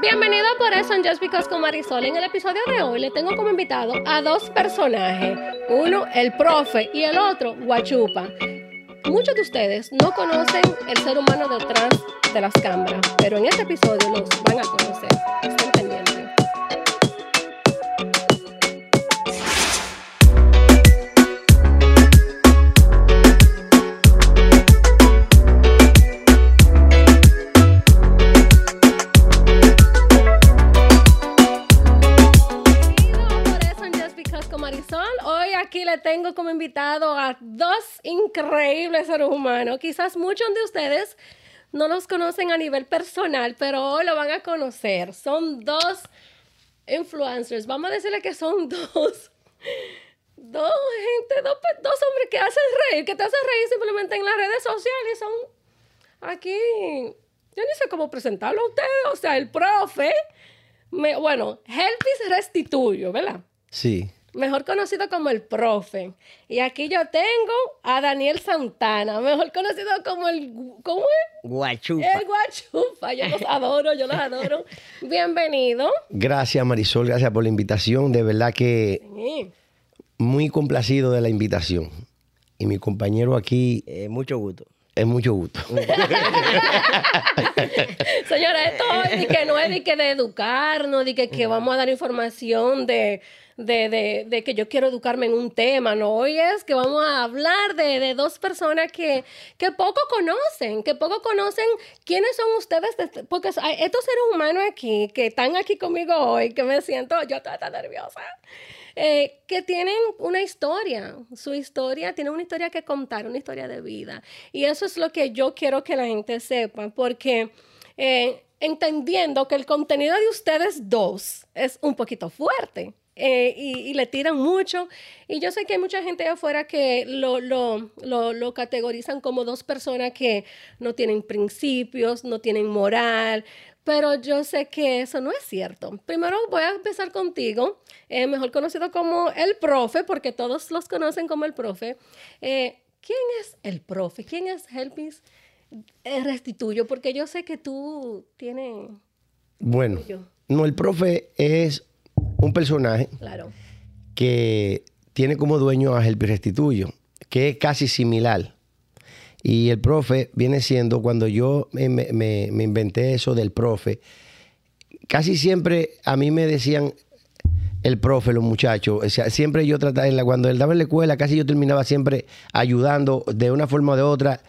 Bienvenido por eso en Just Because con Marisol. En el episodio de hoy le tengo como invitado a dos personajes. Uno, el profe, y el otro, Guachupa. Muchos de ustedes no conocen el ser humano detrás de las cámaras, pero en este episodio los van a conocer. Tengo como invitado a dos increíbles seres humanos. Quizás muchos de ustedes no los conocen a nivel personal, pero lo van a conocer. Son dos influencers. Vamos a decirle que son dos. Dos gente, dos, dos hombres que hacen reír, que te hacen reír simplemente en las redes sociales. Son aquí. Yo ni sé cómo presentarlo a ustedes. O sea, el profe. bueno, Helpis Restituyo, ¿verdad? Sí. Mejor conocido como el profe. Y aquí yo tengo a Daniel Santana, mejor conocido como el... ¿Cómo es? Guachupa. El guachufa. Yo los adoro, yo los adoro. Bienvenido. Gracias Marisol, gracias por la invitación. De verdad que Sí. muy complacido de la invitación. Y mi compañero aquí Eh, mucho gusto. es mucho gusto. Señora, esto es de que no es de que de educarnos, de que, que vamos a dar información de, de, de- que yo quiero educarme en un tema, no, hoy es que vamos a hablar de, de dos personas que, que poco conocen, que poco conocen quiénes son ustedes, de- porque estos seres humanos aquí, que están aquí conmigo hoy, que me siento, yo estoy tan nerviosa, eh, que tienen una historia, su historia, tienen una historia que contar, una historia de vida. Y eso es lo que yo quiero que la gente sepa, porque eh, entendiendo que el contenido de ustedes dos es un poquito fuerte. Eh, y, y le tiran mucho. Y yo sé que hay mucha gente afuera que lo, lo, lo, lo categorizan como dos personas que no tienen principios, no tienen moral, pero yo sé que eso no es cierto. Primero voy a empezar contigo, eh, mejor conocido como el profe, porque todos los conocen como el profe. Eh, ¿Quién es el profe? ¿Quién es Helpis eh, Restituyo? Porque yo sé que tú tienes... Bueno, no, el profe es un personaje Claro. que tiene como dueño a Helpi Restituyo, que es casi similar. Y el profe viene siendo, cuando yo me, me- me- me inventé eso del profe, casi siempre a mí me decían el profe, los muchachos. O sea, siempre yo trataba, en la, cuando él daba en la escuela, casi yo terminaba siempre ayudando de una forma o de otra,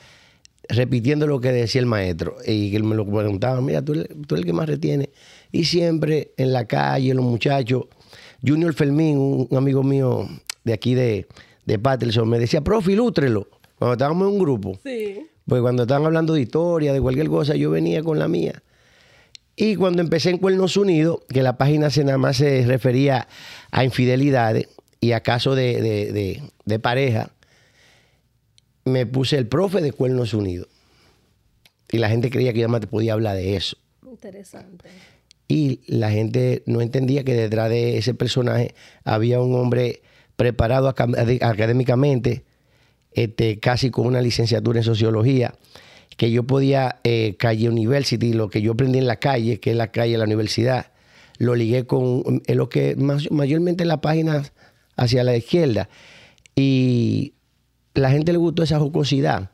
repitiendo lo que decía el maestro. Y que él me lo preguntaba, mira, tú, eres- tú eres el que más retiene. Y siempre en la calle, los muchachos, Junior Fermín, un, amigo mío de aquí de, de Patterson, me decía, profe, ilústrelo. Cuando estábamos en un grupo. Sí. Pues cuando estaban hablando de historia, de cualquier cosa, yo venía con la mía. Y cuando empecé en Cuernos Unidos, que la página se nada más se refería a infidelidades y a casos de, de- de- de pareja, me puse el profe de Cuernos Unidos. Y la gente creía que yo más podía hablar de eso. Interesante. Y la gente no entendía que detrás de ese personaje había un hombre preparado acad- académicamente, este, casi con una licenciatura en sociología, que yo podía, eh, Calle University, lo que yo aprendí en la calle, que es la calle de la universidad, lo ligué con lo que mayormente en la página hacia la izquierda. Y la gente le gustó esa jocosidad.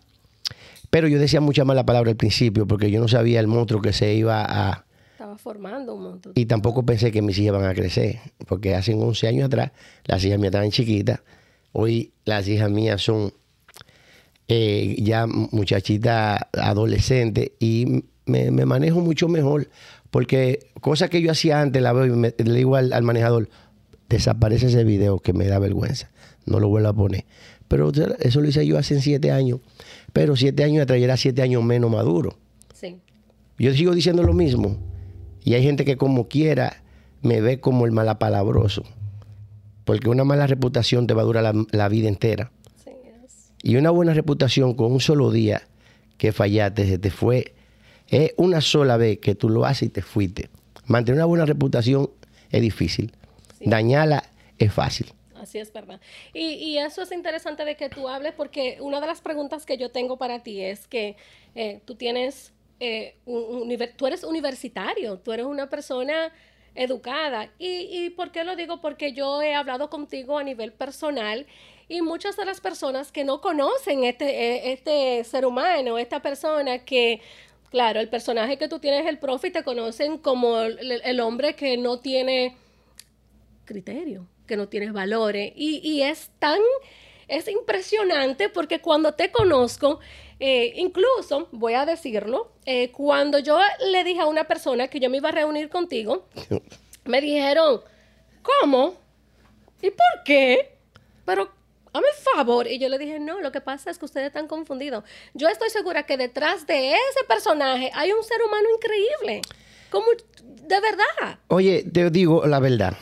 Pero yo decía mucha mala palabra al principio, porque yo no sabía el monstruo que se iba a, formando un montón. y tampoco pensé que mis hijas van a crecer, porque hace 11 años atrás las hijas mías estaban chiquitas. Hoy las hijas mías son eh, ya muchachitas adolescentes y me, me manejo mucho mejor, porque cosas que yo hacía antes la veo y me- le digo al, al manejador, desaparece ese video que me da vergüenza, no lo vuelvo a poner. Pero eso lo hice yo hace siete años, pero siete años atrás era siete años menos maduro. Sí. Yo sigo diciendo lo mismo. Y hay gente que como quiera me ve como el malapalabroso. Porque una mala reputación te va a durar la, la vida entera. Sí. Y una buena reputación con un solo día que fallaste, se te fue. Es una sola vez que tú lo haces y te fuiste. Mantener una buena reputación es difícil. Dañarla es fácil. Así es verdad. Y, y eso es interesante de que tú hables porque una de las preguntas que yo tengo para ti es que eh, tú tienes eh, tú eres universitario, tú eres una persona educada. ¿Y, ¿Y por qué lo digo? Porque yo he hablado contigo a nivel personal y muchas de las personas que no conocen este, e, este ser humano, esta persona que, claro, el personaje que tú tienes, el profe, te conocen como el, hombre que no tiene criterio, que no tiene valores. Y, y es tan, es impresionante porque cuando te conozco, eh, incluso, voy a decirlo, eh, cuando yo le dije a una persona que yo me iba a reunir contigo, me dijeron, ¿cómo? ¿Y por qué? Pero, hazme favor. Y yo le dije, no, lo que pasa es que ustedes están confundidos. Yo estoy segura que detrás de ese personaje hay un ser humano increíble. Como, de verdad. Oye, te digo la verdad.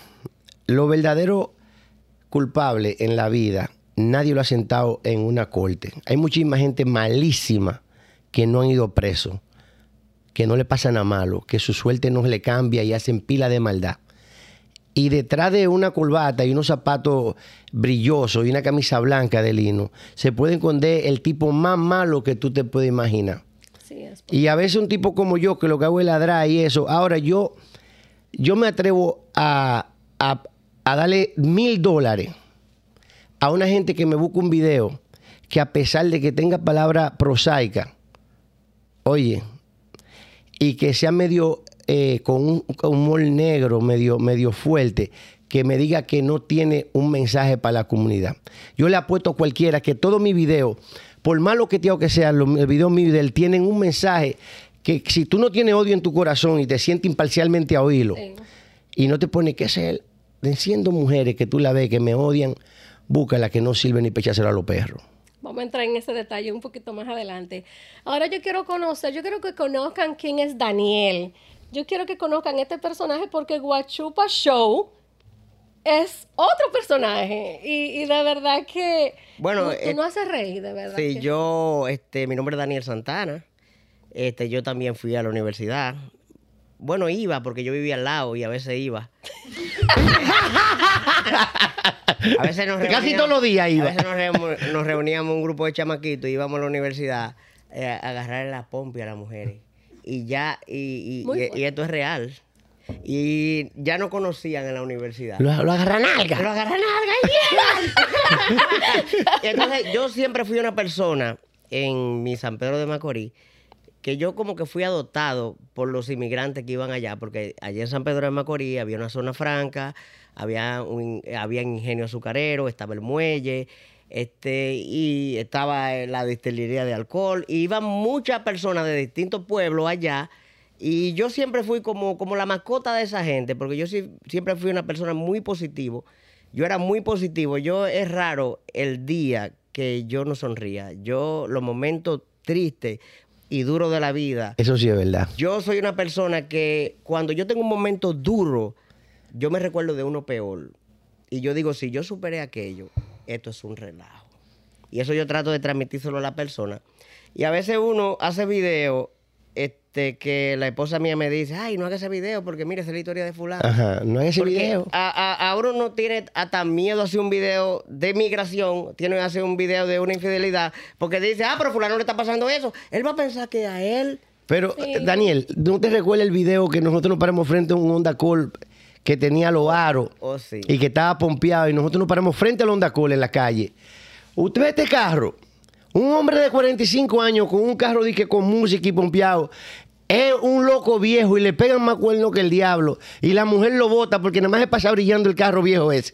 Lo verdadero culpable en la vida nadie lo ha sentado en una corte. Hay muchísima gente malísima que no han ido preso, que no le pasa nada malo, que su suerte no le cambia y hacen pila de maldad. Y detrás de una corbata y unos zapatos brillosos y una camisa blanca de lino, se puede esconder el tipo más malo que tú te puedes imaginar. y a veces un tipo como yo, que lo que hago es ladrar y eso. Ahora yo, yo me atrevo a, a, a darle mil dólares a una gente que me busca un video que a pesar de que tenga palabra prosaica, oye, y que sea medio eh, con un humor negro, medio, medio fuerte, que me diga que no tiene un mensaje para la comunidad. Yo le apuesto a cualquiera que todos mis videos, por malo que tenga que sea, los videos míos de él tienen un mensaje que si tú no tienes odio en tu corazón y te sientes imparcialmente a oírlo, y no te pone que ser, siendo mujeres que tú la ves que me odian, busca la que no sirve ni pechársela a los perros. Vamos a entrar en ese detalle un poquito más adelante. Ahora yo quiero conocer, yo quiero que conozcan quién es Daniel. Yo quiero que conozcan este personaje porque Guachupa Show es otro personaje y, de verdad que bueno, tú, eh, no haces reír, de verdad. Sí, yo, este, mi nombre es Daniel Santana. Este, yo también fui a la universidad. Bueno, iba porque yo vivía al lado y a veces iba. a veces nos Casi todos los días iba. A veces nos, reuníamos, un grupo de chamaquitos y íbamos a la universidad eh, a agarrar la pompa a las mujeres. Y ya, y, y, esto es real. Y ya no conocían en la universidad. Lo, lo agarran alga. Lo agarran alga y entonces yo siempre fui una persona en mi San Pedro de Macorís que yo como que fui adoptado por los inmigrantes que iban allá, porque allá en San Pedro de Macorís había una zona franca, había un había ingenio azucarero, estaba el muelle, este, y estaba la destilería de alcohol, y iban muchas personas de distintos pueblos allá, y yo siempre fui como, como la mascota de esa gente, porque yo siempre fui una persona muy positivo. Yo era muy positivo. Yo es raro el día que yo no sonría. Yo los momentos tristes y duro de la vida. Eso sí es verdad. Yo soy una persona que cuando yo tengo un momento duro, yo me recuerdo de uno peor. Y yo digo, si yo superé aquello, esto es un relajo. Y eso yo trato de transmitírselo a la persona. Y a veces uno hace video este, que la esposa mía me dice, ay, no haga ese video porque mire, esa es la historia de fulano. Ajá, no haga ese video. A, uno no tiene hasta miedo hacer un video de migración, tiene que hacer un video de una infidelidad, porque dice, ah, pero fulano le está pasando eso. Él va a pensar que a él... Pero, Daniel, ¿no te recuerda el video que nosotros nos paramos frente a un Honda Call que tenía los aros oh, sí. y que estaba pompeado y nosotros nos paramos frente al Honda Call en la calle? ¿Usted ve este carro? Un hombre de 45 años con un carro de con música y pompeado es un loco viejo y le pegan más cuernos que el diablo. Y la mujer lo bota porque nada más se pasa brillando el carro viejo ese.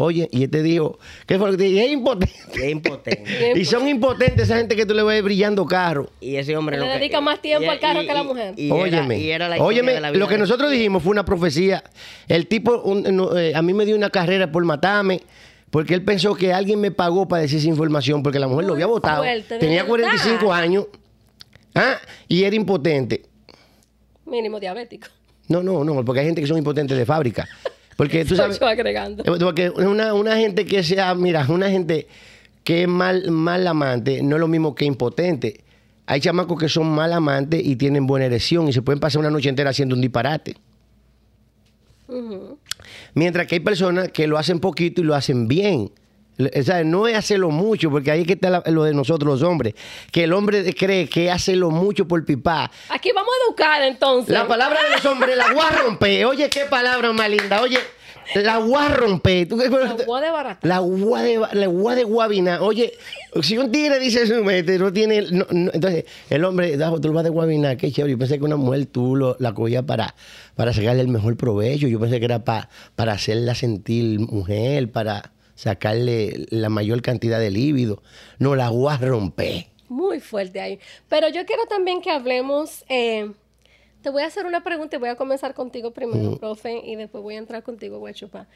Oye, y este dijo, ¿qué fue lo que te dije? Es impotente. Es impotente. y son impotentes esa gente que tú le ves brillando carro. Y ese hombre le dedica más tiempo al carro que a la mujer. óyeme, lo que nosotros dijimos fue una profecía. El tipo, eh, a mí me dio una carrera por matarme. Porque él pensó que alguien me pagó para decir esa información, porque la mujer lo había votado. Tenía 45 años. ¿Ah? Y era impotente. Mínimo diabético. No, no, no, porque hay gente que son impotentes de fábrica. Porque tú sabes. agregando. Eh, porque una, una gente que sea, mira, una gente que es mal, mal amante no es lo mismo que impotente. Hay chamacos que son mal amantes y tienen buena erección y se pueden pasar una noche entera haciendo un disparate. Mientras que hay personas que lo hacen poquito y lo hacen bien. O sea, no es hacerlo mucho, porque ahí es que está lo de nosotros los hombres. Que el hombre cree que hace lo mucho por pipá. Aquí vamos a educar entonces. La palabra de los hombres, la voy a romper. Oye, qué palabra más linda. Oye, la voy a romper. ¿Tú qué- La voy a desbaratar. La gua de, la gua de guabina. Oye, si un tigre dice eso, mete, no tiene. no- no- entonces, el hombre, "Dajo, tú lo vas de guabina, qué chévere. Yo pensé que una mujer tú lo, la cogías para, para sacarle el mejor provecho. Yo pensé que era pa- para hacerla sentir mujer, para sacarle la mayor cantidad de líbido. No, la voy a romper. Muy fuerte ahí. Pero yo quiero también que hablemos. eh, te voy a hacer una pregunta y voy a comenzar contigo primero, profe, y después voy a entrar contigo, Guachupa.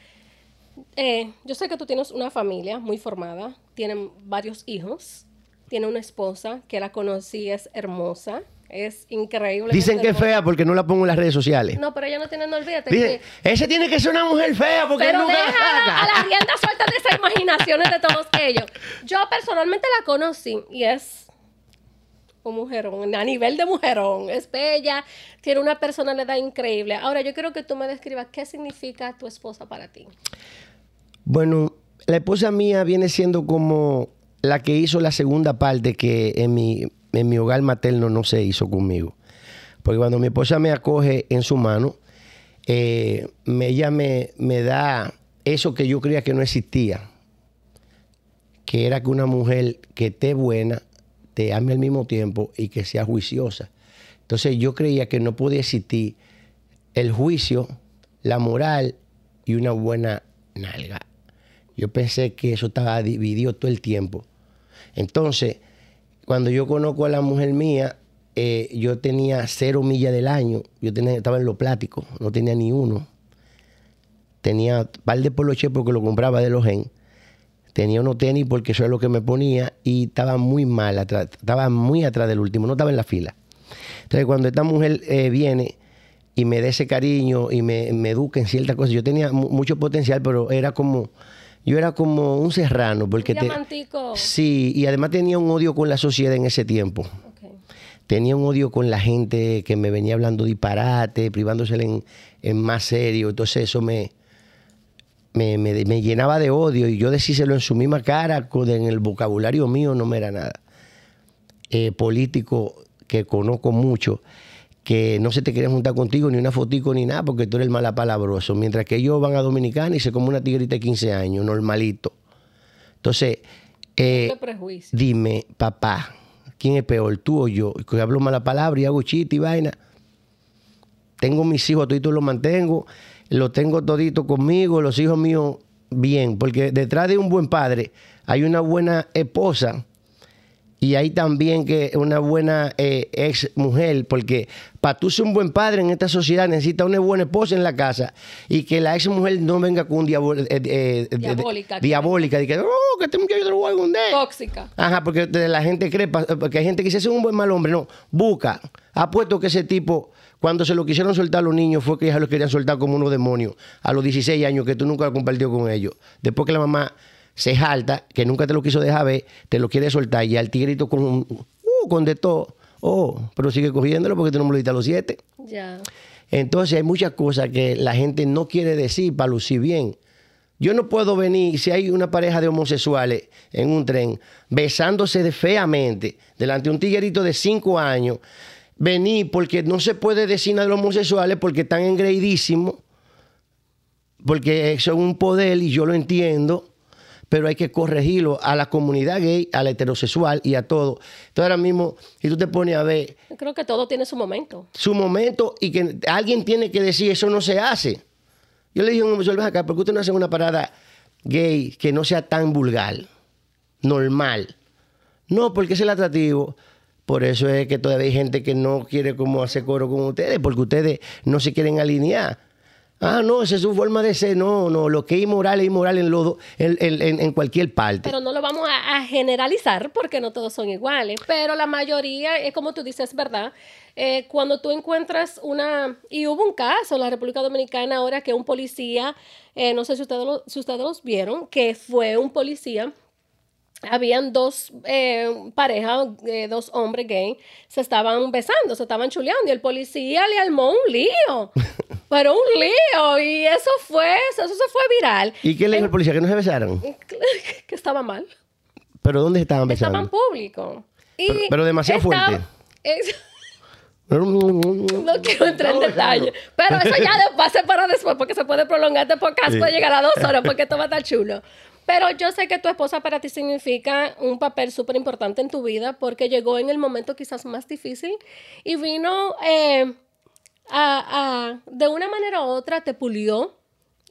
Eh, yo sé que tú tienes una familia muy formada, tienen varios hijos, tiene una esposa que la conocí, es hermosa, es increíble. Dicen que es fea porque no la pongo en las redes sociales. No, pero ella no tiene, no olvídate. Que- ese tiene que ser una mujer fea porque pero nunca deja saca. a la rienda suelta de esas imaginaciones de todos ellos. Yo personalmente la conocí y es un mujerón, a nivel de mujerón. Es bella, tiene una personalidad increíble. Ahora, yo quiero que tú me describas qué significa tu esposa para ti. Bueno, la esposa mía viene siendo como la que hizo la segunda parte que en mi, en mi hogar materno no se hizo conmigo. Porque cuando mi esposa me acoge en su mano, eh, ella me, me da eso que yo creía que no existía, que era que una mujer que esté buena, te ame al mismo tiempo y que sea juiciosa. Entonces yo creía que no podía existir el juicio, la moral y una buena nalga. Yo pensé que eso estaba dividido todo el tiempo. Entonces, cuando yo conozco a la mujer mía, eh, yo tenía cero millas del año. Yo tenía, estaba en lo plático, no tenía ni uno. Tenía un par de poloche porque lo compraba de los gen. Tenía unos tenis porque eso es lo que me ponía y estaba muy mal atrás, estaba muy atrás del último, no estaba en la fila. Entonces, cuando esta mujer eh, viene y me da ese cariño y me, me educa en ciertas cosas, yo tenía mu- mucho potencial, pero era como, yo era como un serrano, porque Un te- sí, y además tenía un odio con la sociedad en ese tiempo. Tenía un odio con la gente que me venía hablando disparate, privándose en, en más serio, entonces eso me, me, me- me llenaba de odio y yo decírselo en su misma cara, con- en el vocabulario mío no me era nada. Eh, político que conozco mucho, que no se te quieren juntar contigo ni una fotico ni nada porque tú eres el malapalabroso, mientras que ellos van a Dominicana y se come una tigrita de 15 años, normalito. Entonces, eh, dime, papá, ¿quién es peor, tú o yo? Que hablo mala palabra y hago chiste y vaina. Tengo mis hijos, toditos los mantengo, los tengo toditos conmigo, los hijos míos bien, porque detrás de un buen padre hay una buena esposa y hay también que una buena eh, ex mujer, porque para tú ser un buen padre en esta sociedad necesitas una buena esposa en la casa y que la ex mujer no venga con un diabol- eh, eh, eh, Diabólica. diabólica, de que, oh, que este muchacho te lo voy a esconder". Tóxica. Ajá, porque la gente cree, pa- porque hay gente que ese es un buen mal hombre. No, busca. Apuesto que ese tipo, cuando se lo quisieron soltar a los niños, fue que ya lo querían soltar como unos demonios. A los 16 años, que tú nunca lo compartió con ellos. Después que la mamá se jalta, que nunca te lo quiso dejar ver, te lo quiere soltar. Y al tigrito con, un- uh, con de todo. Oh, pero sigue cogiéndolo porque tú no me lo diste a los siete. Ya. Entonces hay muchas cosas que la gente no quiere decir para lucir bien. Yo no puedo venir, si hay una pareja de homosexuales en un tren, besándose de feamente delante de un tiguerito de cinco años, venir porque no se puede decir nada de los homosexuales porque están engreidísimos, porque eso es un poder y yo lo entiendo, pero hay que corregirlo a la comunidad gay, a la heterosexual y a todo. Entonces ahora mismo, si tú te pones a ver, Yo creo que todo tiene su momento. su momento y que alguien tiene que decir eso no se hace. Yo le dije a un homosexual, "Ven acá, ¿por qué usted no hace una parada gay que no sea tan vulgar, normal? No, porque es el atractivo. Por eso es que todavía hay gente que no quiere como hacer coro con ustedes, porque ustedes no se quieren alinear. Ah, no, esa es su forma de ser. No, no, lo que es inmoral es inmoral en, lo- en, en- en- cualquier parte. Pero no lo vamos a, generalizar porque no todos son iguales. Pero la mayoría, es como tú dices, ¿verdad? Eh, cuando tú encuentras una... Y hubo un caso en la República Dominicana ahora que un policía, eh, no sé si ustedes, si ustedes los vieron, que fue un policía habían dos eh, parejas, eh, dos hombres gay, se estaban besando, se estaban chuleando y el policía le armó un lío. Pero un lío y eso fue, eso, se fue viral. ¿Y qué le dijo el policía? ¿Que no se besaran? que estaba mal. ¿Pero dónde estaban besando? Estaban público. Y Pero- pero demasiado fuerte. es- no quiero entrar en detalle. Pero eso ya va a ser para después, porque se puede prolongar este podcast, puede llegar a dos horas, porque esto va a estar chulo. Pero yo sé que tu esposa para ti significa un papel súper importante en tu vida, porque llegó en el momento quizás más difícil y vino eh, a, a- de una manera u otra, te pulió.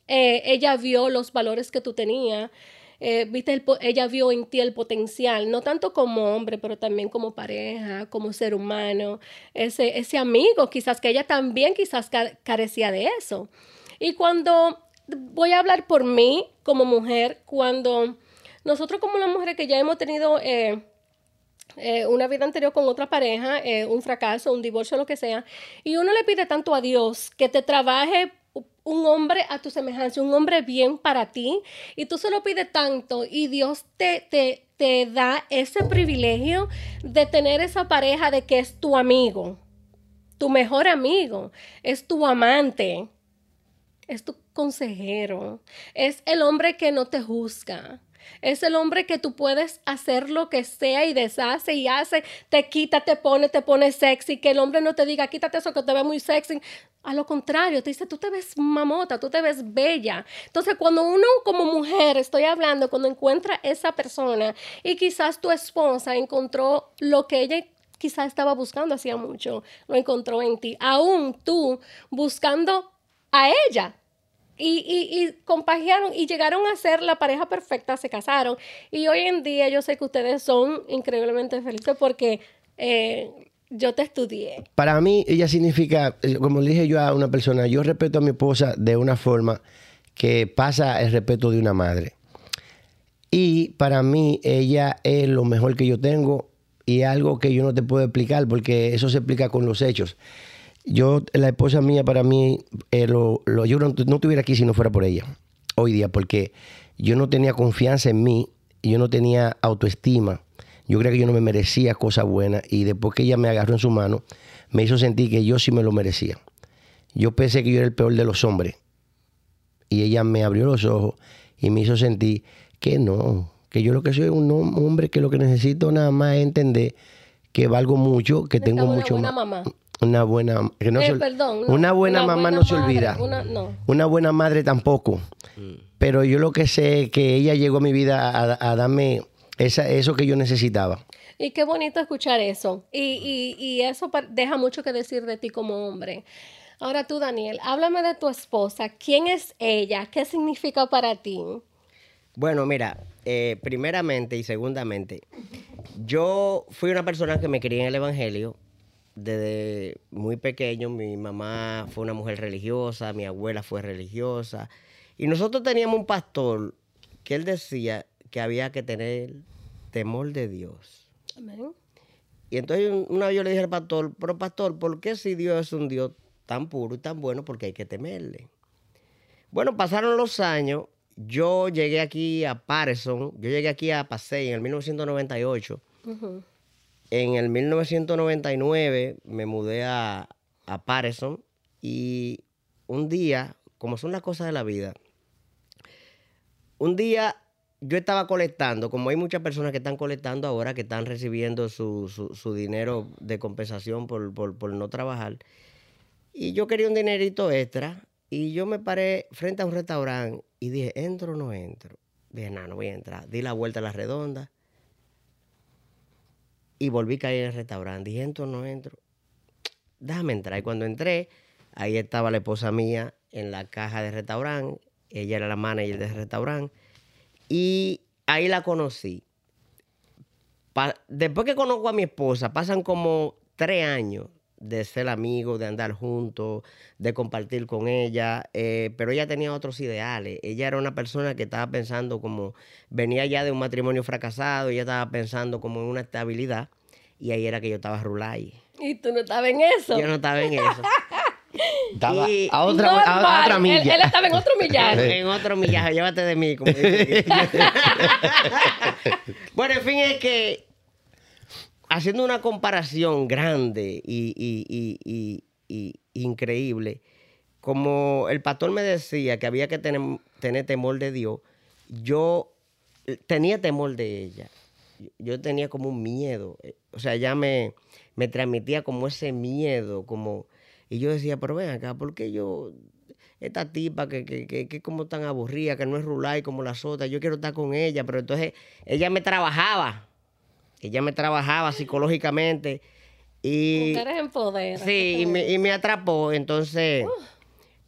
Eh, ella vio los valores que tú tenías. eh, viste el ella vio en ti el potencial, no tanto como hombre, pero también como pareja, como ser humano, ese, ese amigo, quizás que ella también quizás ca- carecía de eso. Y cuando voy a hablar por mí como mujer, cuando nosotros como las mujeres que ya hemos tenido eh, eh, una vida anterior con otra pareja, eh, un fracaso, un divorcio, lo que sea, y uno le pide tanto a Dios que te trabaje un hombre a tu semejanza, un hombre bien para ti, y tú se lo pides tanto, y Dios te, te, te da ese privilegio de tener esa pareja de que es tu amigo, tu mejor amigo, es tu amante, es tu consejero, es el hombre que no te juzga. Es el hombre que tú puedes hacer lo que sea y deshace y hace, te quita, te pone, te pone sexy, que el hombre no te diga, quítate eso que te ve muy sexy. A lo contrario, te dice, tú te ves mamota, tú te ves bella. Entonces, cuando uno como mujer, estoy hablando, cuando encuentra esa persona y quizás tu esposa encontró lo que ella quizás estaba buscando hacía mucho, lo encontró en ti, aún tú buscando a ella, y, y, y compagiaron y llegaron a ser la pareja perfecta, se casaron. Y hoy en día yo sé que ustedes son increíblemente felices porque eh, yo te estudié. Para mí, ella significa, eh, como le dije yo a una persona, yo respeto a mi esposa de una forma que pasa el respeto de una madre. Y para mí, ella es lo mejor que yo tengo y algo que yo no te puedo explicar porque eso se explica con los hechos. Yo, la esposa mía, para mí, eh, lo, lo- yo no, no estuviera aquí si no fuera por ella, hoy día, porque yo no tenía confianza en mí, yo no tenía autoestima. Yo creía que yo no me merecía cosas buenas y después que ella me agarró en su mano, me hizo sentir que yo sí me lo merecía. Yo pensé que yo era el peor de los hombres y ella me abrió los ojos y me hizo sentir que no, que yo lo que soy es un hom- hombre que lo que necesito nada más es entender que valgo mucho, que tengo mucho mamá. Una buena, que no Eh, se ol- perdón, no, una buena una mamá buena no se madre, olvida. una- no. Una buena madre tampoco. Pero yo lo que sé es que ella llegó a mi vida a, a darme esa, eso que yo necesitaba. Y qué bonito escuchar eso. Y, y, y eso deja mucho que decir de ti como hombre. Ahora tú, Daniel, háblame de tu esposa. ¿Quién es ella? ¿Qué significa para ti? Bueno, mira, eh, primeramente y segundamente, yo fui una persona que me crié en el Evangelio desde muy pequeño. Mi mamá fue una mujer religiosa, mi abuela fue religiosa. Y nosotros teníamos un pastor que él decía que había que tener temor de Dios. Amén. Y entonces un- una vez yo le dije al pastor, pero pastor, ¿por qué si Dios es un Dios tan puro y tan bueno, porque hay que temerle? Bueno, pasaron los años, yo llegué aquí a Patterson, yo llegué aquí a Pasey en el 1998. Ujú. En el 1999 me mudé a, a Patterson y un día, como son las cosas de la vida, un día yo estaba colectando, como hay muchas personas que están colectando ahora, que están recibiendo su, su- dinero de compensación por, por- por no trabajar, y yo quería un dinerito extra, y yo me paré frente a un restaurante y dije, ¿entro o no entro? Dije, no, no voy a entrar. Di la vuelta a la redonda y volví a caer en el restaurante. Dije, ¿entro no entro? Déjame entrar. Y cuando entré, ahí estaba la esposa mía en la caja del restaurante. Ella era la manager del restaurante. Y ahí la conocí. Después que conozco a mi esposa, pasan como tres años de ser amigos, de andar juntos, de compartir con ella, eh, pero ella tenía otros ideales. Ella era una persona que estaba pensando como, venía ya de un matrimonio fracasado, ella estaba pensando como en una estabilidad, y ahí era que yo estaba rulay. Y tú no estabas en eso. Yo no estaba en eso. Estaba Y- a otra, a- a Normal. otra Él- milla. Él, estaba en otro millaje. En otro millaje, llévate de mí. como dice. bueno, en fin, es que haciendo una comparación grande y, y- y- y- increíble, como el pastor me decía que había que tener, tener temor de Dios, yo tenía temor de ella. Yo tenía como un miedo. eh, O sea, ella me, me transmitía como ese miedo, como... Y yo decía, pero ven acá, ¿por qué yo esta tipa que, que, que, que como tan aburrida, que no es rulay como las otras, yo quiero estar con ella, pero entonces ella me trabajaba, ella me trabajaba psicológicamente y Mujeres en poder. sí, y me, y me atrapó, entonces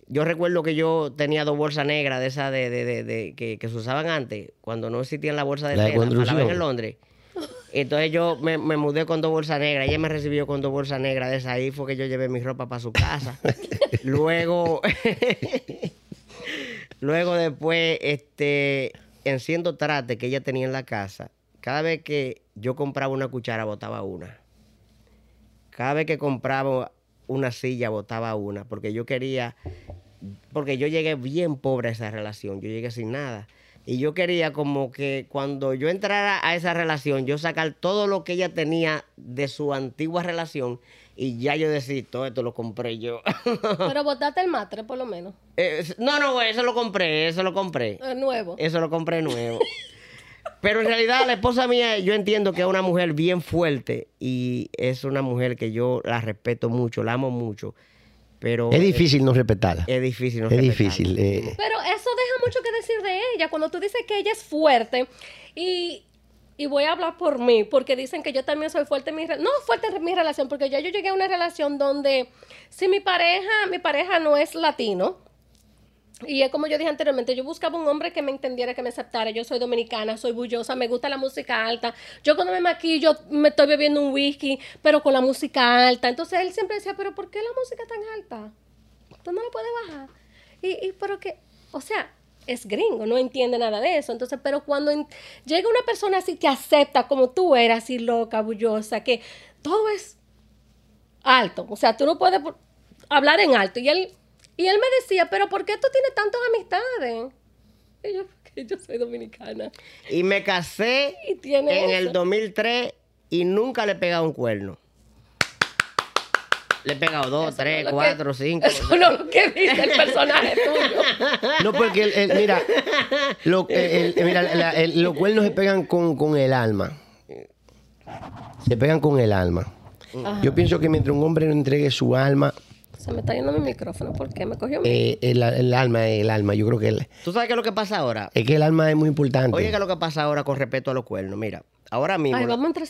yo recuerdo que yo tenía dos bolsas negras de esas de, de, de, de- que, que se usaban antes, cuando no existían las bolsas de La de tela, la en Londres. Entonces yo me, me mudé con dos bolsas negras. Ella me recibió con dos bolsas negras de esas. Ahí fue que yo llevé mi ropa para su casa. Luego, luego después, este, enciendo trate que ella tenía en la casa. Cada vez que yo compraba una cuchara, botaba una. Cada vez que compraba una silla, botaba una. Porque yo quería, porque yo llegué bien pobre a esa relación. Yo llegué sin nada. Y yo quería como que cuando yo entrara a esa relación, yo sacar todo lo que ella tenía de su antigua relación y ya yo decir, todo esto lo compré yo. Pero botaste el matre, por lo menos. Eh, no, no, eso lo compré, eso lo compré. El nuevo. Eso lo compré nuevo. Pero en realidad la esposa mía, yo entiendo que es una mujer bien fuerte y es una mujer que yo la respeto mucho, la amo mucho. Pero Es difícil no respetarla. Es difícil. no Es respetarla. difícil. eh, Pero eso deja mucho que decir de ella. Cuando tú dices que ella es fuerte y, y voy a hablar por mí, porque dicen que yo también soy fuerte en mi relación. No fuerte en mi relación, porque ya yo llegué a una relación donde si mi pareja, mi pareja no es latino, y es como yo dije anteriormente, yo buscaba un hombre que me entendiera, que me aceptara. Yo soy dominicana, soy bullosa, me gusta la música alta. Yo cuando me maquillo me estoy bebiendo un whisky, pero con la música alta. Entonces él siempre decía, pero ¿por qué la música tan alta? Tú no la puedes bajar. Y, y pero que, o sea, es gringo, no entiende nada de eso. Entonces, pero cuando llega una persona así que acepta como tú eres, así loca, bullosa, que todo es alto. O sea, tú no puedes hablar en alto. Y él, y él me decía, pero ¿por qué tú tienes tantas amistades? Y yo, porque yo soy dominicana. Y me casé Y tiene en eso. el 2003 y nunca le he pegado un cuerno. Le he pegado dos, Eso tres, no cuatro, que- cinco. Eso no es lo que dice el personaje tuyo. No, porque, el- el- mira, lo- el- el- mira, la- el- los cuernos se pegan con, con el alma. Se pegan con el alma. Yo pienso que mientras un hombre no entregue su alma, Se me está yendo mi micrófono. ¿Por qué? Me cogió mi... eh, el, el alma es el alma. Yo creo que el- ¿Tú sabes qué es lo que pasa ahora? es que el alma es muy importante. Oye, ¿qué es lo que pasa ahora con respecto a los cuernos? Mira, ahora mismo, Ay, vamos a entrar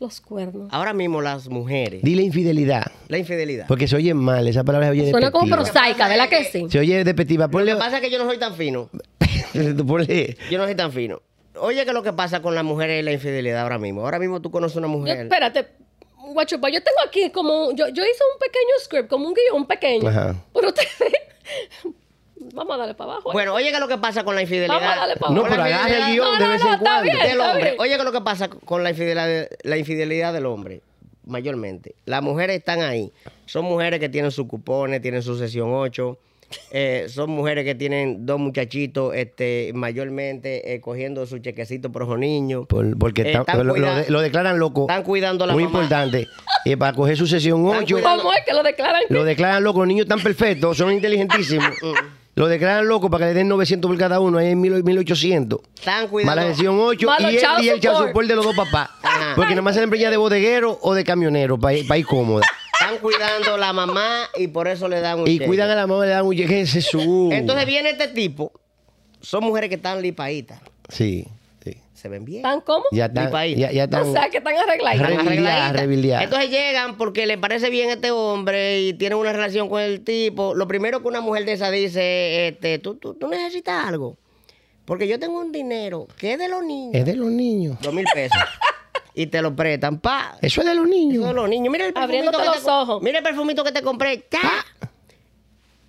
los cuernos. ahora mismo las mujeres, Dile infidelidad. la infidelidad. Porque se oye mal, esa palabra se oye Suena como prosaica, ¿verdad que sí? Se oye despectiva. Lo que pasa es que yo no soy tan fino. ponle- Yo no soy tan fino. Oye, ¿qué es lo que pasa con las mujeres y la infidelidad ahora mismo? Ahora mismo tú conoces una Yo- mujer. espérate, guachupa, yo tengo aquí como... Yo, yo hice un pequeño script, como un guion pequeño. Ajá. Pero ustedes... Vamos a darle para abajo. ¿eh? Bueno, oye, ¿qué es lo que pasa con la infidelidad? Vamos a darle pa' No, abajo. pero Con la agarra el guion de No, no, vez no, en cuando. bien. del hombre. bien. Oye, ¿qué es lo que pasa con la infidelidad, la infidelidad del hombre? Mayormente. Las mujeres están ahí. Son mujeres que tienen sus cupones, tienen su sesión 8. Eh, son mujeres que tienen dos muchachitos, este, mayormente eh, cogiendo su chequecito por los niños. Por- porque Eh, lo, lo cuida- de- lo declaran loco. Están cuidando a la Muy mamá. importante. Y para coger su sesión Están 8, cuidando- ¿Cómo es que lo declaran? lo declaran loco. Los niños están perfectos, son inteligentísimos. lo declaran loco para que le den 900 por cada uno, ahí en 1000 1800. Están cuidando. Más la sesión 8 Más los y el, y el de los dos papás. Ajá. Porque nomás salen preñadas de bodeguero o de camionero para ir, pa' ir cómoda. Están cuidando a la mamá y por eso le dan un Y cheque. cuidan a la mamá, le dan un llegue Jesús. Entonces viene este tipo. Son mujeres que están lipaditas. Sí, sí. Se ven bien. ¿Están cómo? Ya están, Lipaditas. ya, ya están. O sea, que están arregladitas. Están arregladitas. rebildeadas. Entonces llegan porque le parece bien este hombre y tienen una relación con el tipo. Lo primero que una mujer de esa dice, este, ¿tú, tú, tú necesitas algo. Porque yo tengo un dinero que es de los niños. es de los niños. Dos mil pesos. y te lo prestan. Pa. Eso es de los niños. Eso de los niños. Mira el perfumito Abriéndote que los te, ojos. Mira el perfumito que te compré.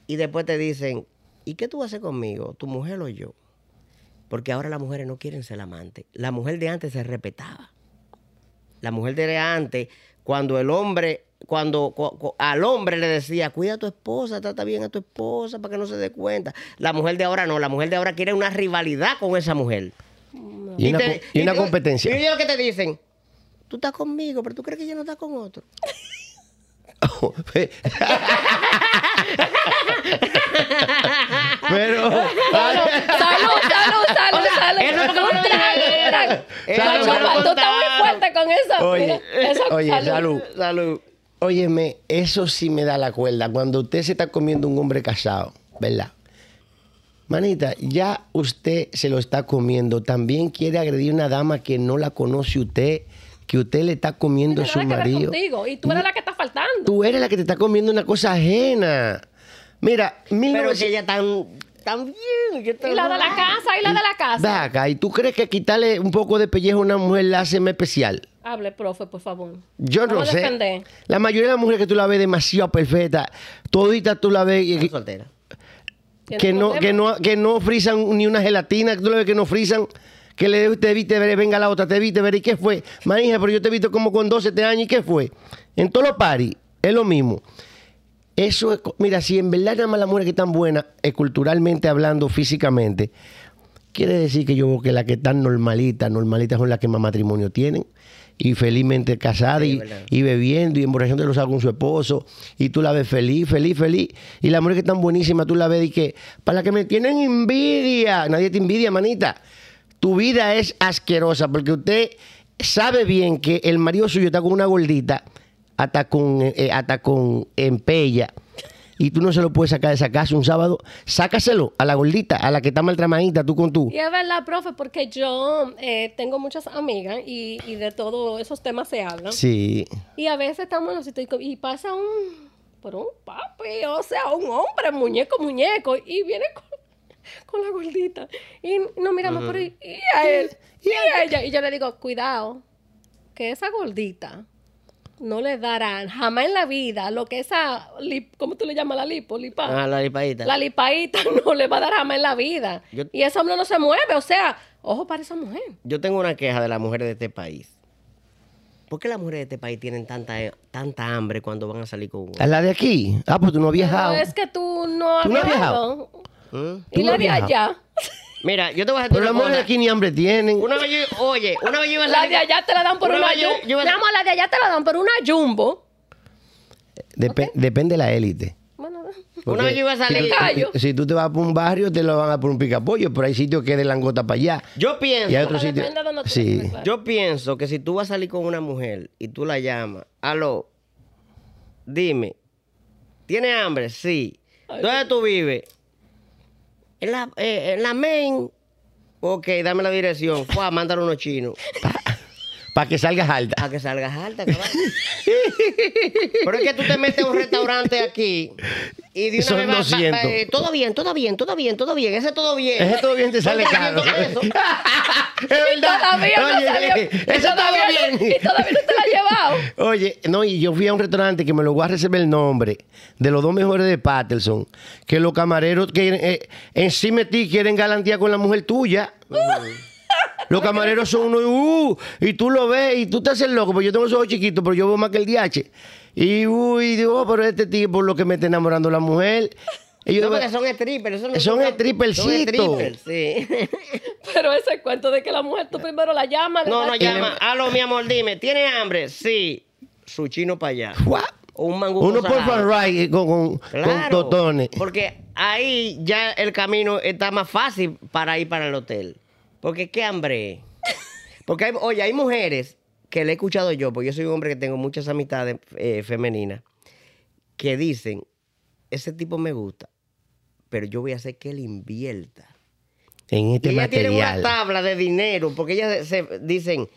Y después te dicen, ¿y qué tú haces conmigo? ¿Tu mujer o yo? Porque ahora las mujeres no quieren ser amantes. La mujer de antes se respetaba. La mujer de antes, cuando el hombre cuando cu- cu- al hombre le decía, cuida a tu esposa, trata bien a tu esposa para que no se dé cuenta. La mujer de ahora no, la mujer de ahora quiere una rivalidad con esa mujer. Y una, te- y una te- competencia. Y ellos que te dicen, tú estás conmigo, pero tú crees que ella no está con otro. Pero. Salud, salud, salud, salud. Tú estás muy fuerte con eso. Oye, Mira, eso- oye, salud. Salud. Óyeme, eso sí me da la cuerda. Cuando usted se está comiendo un hombre casado, ¿verdad? Manita, ya usted se lo está comiendo. También quiere agredir a una dama que no la conoce usted, que usted le está comiendo a su marido. contigo, y tú eres la que está faltando. Tú eres la que te está comiendo una cosa ajena. Mira, Pero 1900 que ella tan, tan bien. que tan- Y la de la casa, y la de la Ve casa. acá, ¿y tú crees que quitarle un poco de pellejo a una mujer la hace más especial? Hable, profe, por favor. Yo no sé. defender. La mayoría de las mujeres que tú la ves demasiado perfecta, todita tú la ves y- soltera. ¿Tiene que no, que no, que no frisan ni una gelatina, que tú la ves que no frisan, que le te viste ver, venga la otra, te viste ver, ¿y qué fue? Manija, pero yo te he visto como con 12 años, ¿y qué fue? En todos los paris, es lo mismo. Eso es, mira, si en verdad nada más las mujeres que están buenas, eh, culturalmente hablando, físicamente, quiere decir que yo veo que las que están normalitas, normalitas son las que más matrimonio tienen. Y felizmente casadas Sí, y, y bebiendo y emborrachando los con su esposo. Y tú la ves feliz, feliz, feliz. Y las mujeres que están buenísimas, tú la ves y que, para las que me tienen envidia, nadie te envidia, manita. Tu vida es asquerosa porque usted sabe bien que el marido suyo está con una gordita, hasta con, eh, hasta con empella. Y tú no se lo puedes sacar de esa casa un sábado. Sácaselo a la gordita, a la que está maltramadita, tú con tú. Y es verdad, profe, porque yo eh, tengo muchas amigas y, y de todos esos temas se hablan. Sí. Y a veces estamos en los sitios y, pasa un, pero un papi, o sea, un hombre, muñeco, muñeco, y viene con, con la gordita. Y nos miramos, pero y, y a él, y a ella. Y yo le digo, cuidado, que esa gordita no le darán jamás en la vida lo que esa, lip- ¿cómo tú le llamas la lipo? Lipa. Ah, la lipadita. La lipaíta no le va a dar jamás en la vida. Yo- Y ese hombre no se mueve, o sea, ojo para esa mujer. Yo tengo una queja de las mujeres de este país. ¿Por qué las mujeres de este país tienen tanta, tanta hambre cuando van a salir con un ¿A la de aquí? Ah, pues tú no has viajado. Pero es que tú no has ¿Tú no has viajado. ¿Mm? Y ¿Tú la de allá. Mira, yo te voy a decir Pero las una mujeres aquí ni hambre tienen. Una vez yo, oye, una vez yo iba a La salir... de allá te la dan por Una una vez yo- jumbo. la de allá te la dan por una jumbo. Dep- Depende de la élite. Bueno, Una vez yo iba a salir... Me callo. Si tú te vas por un barrio, te lo van a por un picapollo, pero hay sitios que de langota para allá. Yo pienso... Y hay otros Depende sitios. de donde tú Sí. estés, claro. Yo pienso que si tú vas a salir con una mujer y tú la llamas, aló, dime, ¿tienes hambre? Sí. ¿Dónde tú vives? En la, eh, en la main. Ok, dame la dirección. Fue a mandar unos chinos. Para que salgas alta. A que salgas alta, cabrón. Pero es que tú te metes a un restaurante aquí y de una Son vez va- va- 200. eh, todo bien, todo bien, todo bien, todo bien. Ese todo bien. Ese todo bien te sale Todo caro. todo eso. Es verdad. Todavía no Oye, salió. Eso Y todo todavía no- bien. Y todavía no te la ha llevado. Oye, no, y yo fui a un restaurante que me lo voy a reservar el nombre de los dos mejores de Patterson, que los camareros que eh, encima de ti quieren galantía con la mujer tuya. Los camareros son unos, uh, y tú lo ves y tú te haces loco, porque yo tengo los ojos chiquitos, pero yo veo más que el DH. Y uy, digo, oh, pero este tipo es lo que me está enamorando la mujer. Y yo No, porque son strippers. eso no Son strippers, sí. Pero ese cuento de que la mujer tú primero la llamas. No, no llama. Aló, mi amor, dime, ¿tienes hambre? Sí. Su chino para allá. "What?". O un mangú uno con por eh, con, con, con Claro, totones. Porque ahí ya el camino está más fácil para ir para el hotel. Porque qué hambre. Porque, hay, oye, hay mujeres que le he escuchado yo, porque yo soy un hombre que tengo muchas amistades eh, femeninas, que dicen, ese tipo me gusta, pero yo voy a hacer que él invierta. En este y ellas tienen una material. tabla de dinero, porque ellas se, se- dicen,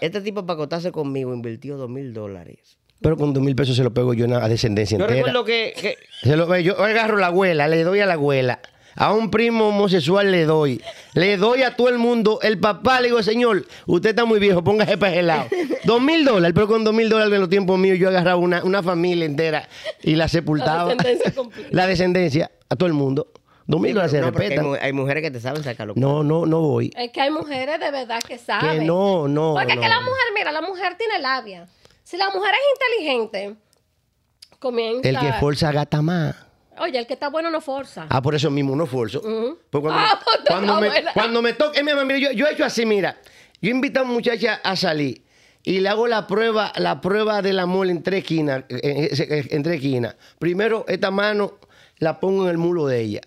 este tipo para acostarse conmigo invirtió dos mil dólares. Pero con dos mil pesos se lo pego yo a descendencia Yo entera. recuerdo que, que- Se lo, yo agarro la abuela, le doy a la abuela. A un primo homosexual le doy. Le doy a todo el mundo. El papá le digo, señor, usted está muy viejo, póngase para lado. Dos mil dólares, pero con dos mil dólares en los tiempos míos yo agarraba una, una familia entera y la sepultaba. La descendencia completa. La descendencia, a todo el mundo. Dos mil dólares se no, hay, mujeres que te saben sacar los No, no, no voy. Es que hay mujeres de verdad que saben. Que no, no. Porque es que la mujer, mira, la mujer tiene labia. Si la mujer es inteligente, Comienza. El que forza gata más. Oye, el que está bueno no forza. Ah, por eso mismo no forzo. Pues cuando, Ah, pues cuando, me, buena. cuando me toque, eh, mira, yo, yo he hecho así, mira. Yo invito a una muchacha a salir y le hago la prueba, la prueba del amor en tres esquinas. En, en- en tres esquinas. Primero, esta mano la pongo en el mulo de ella.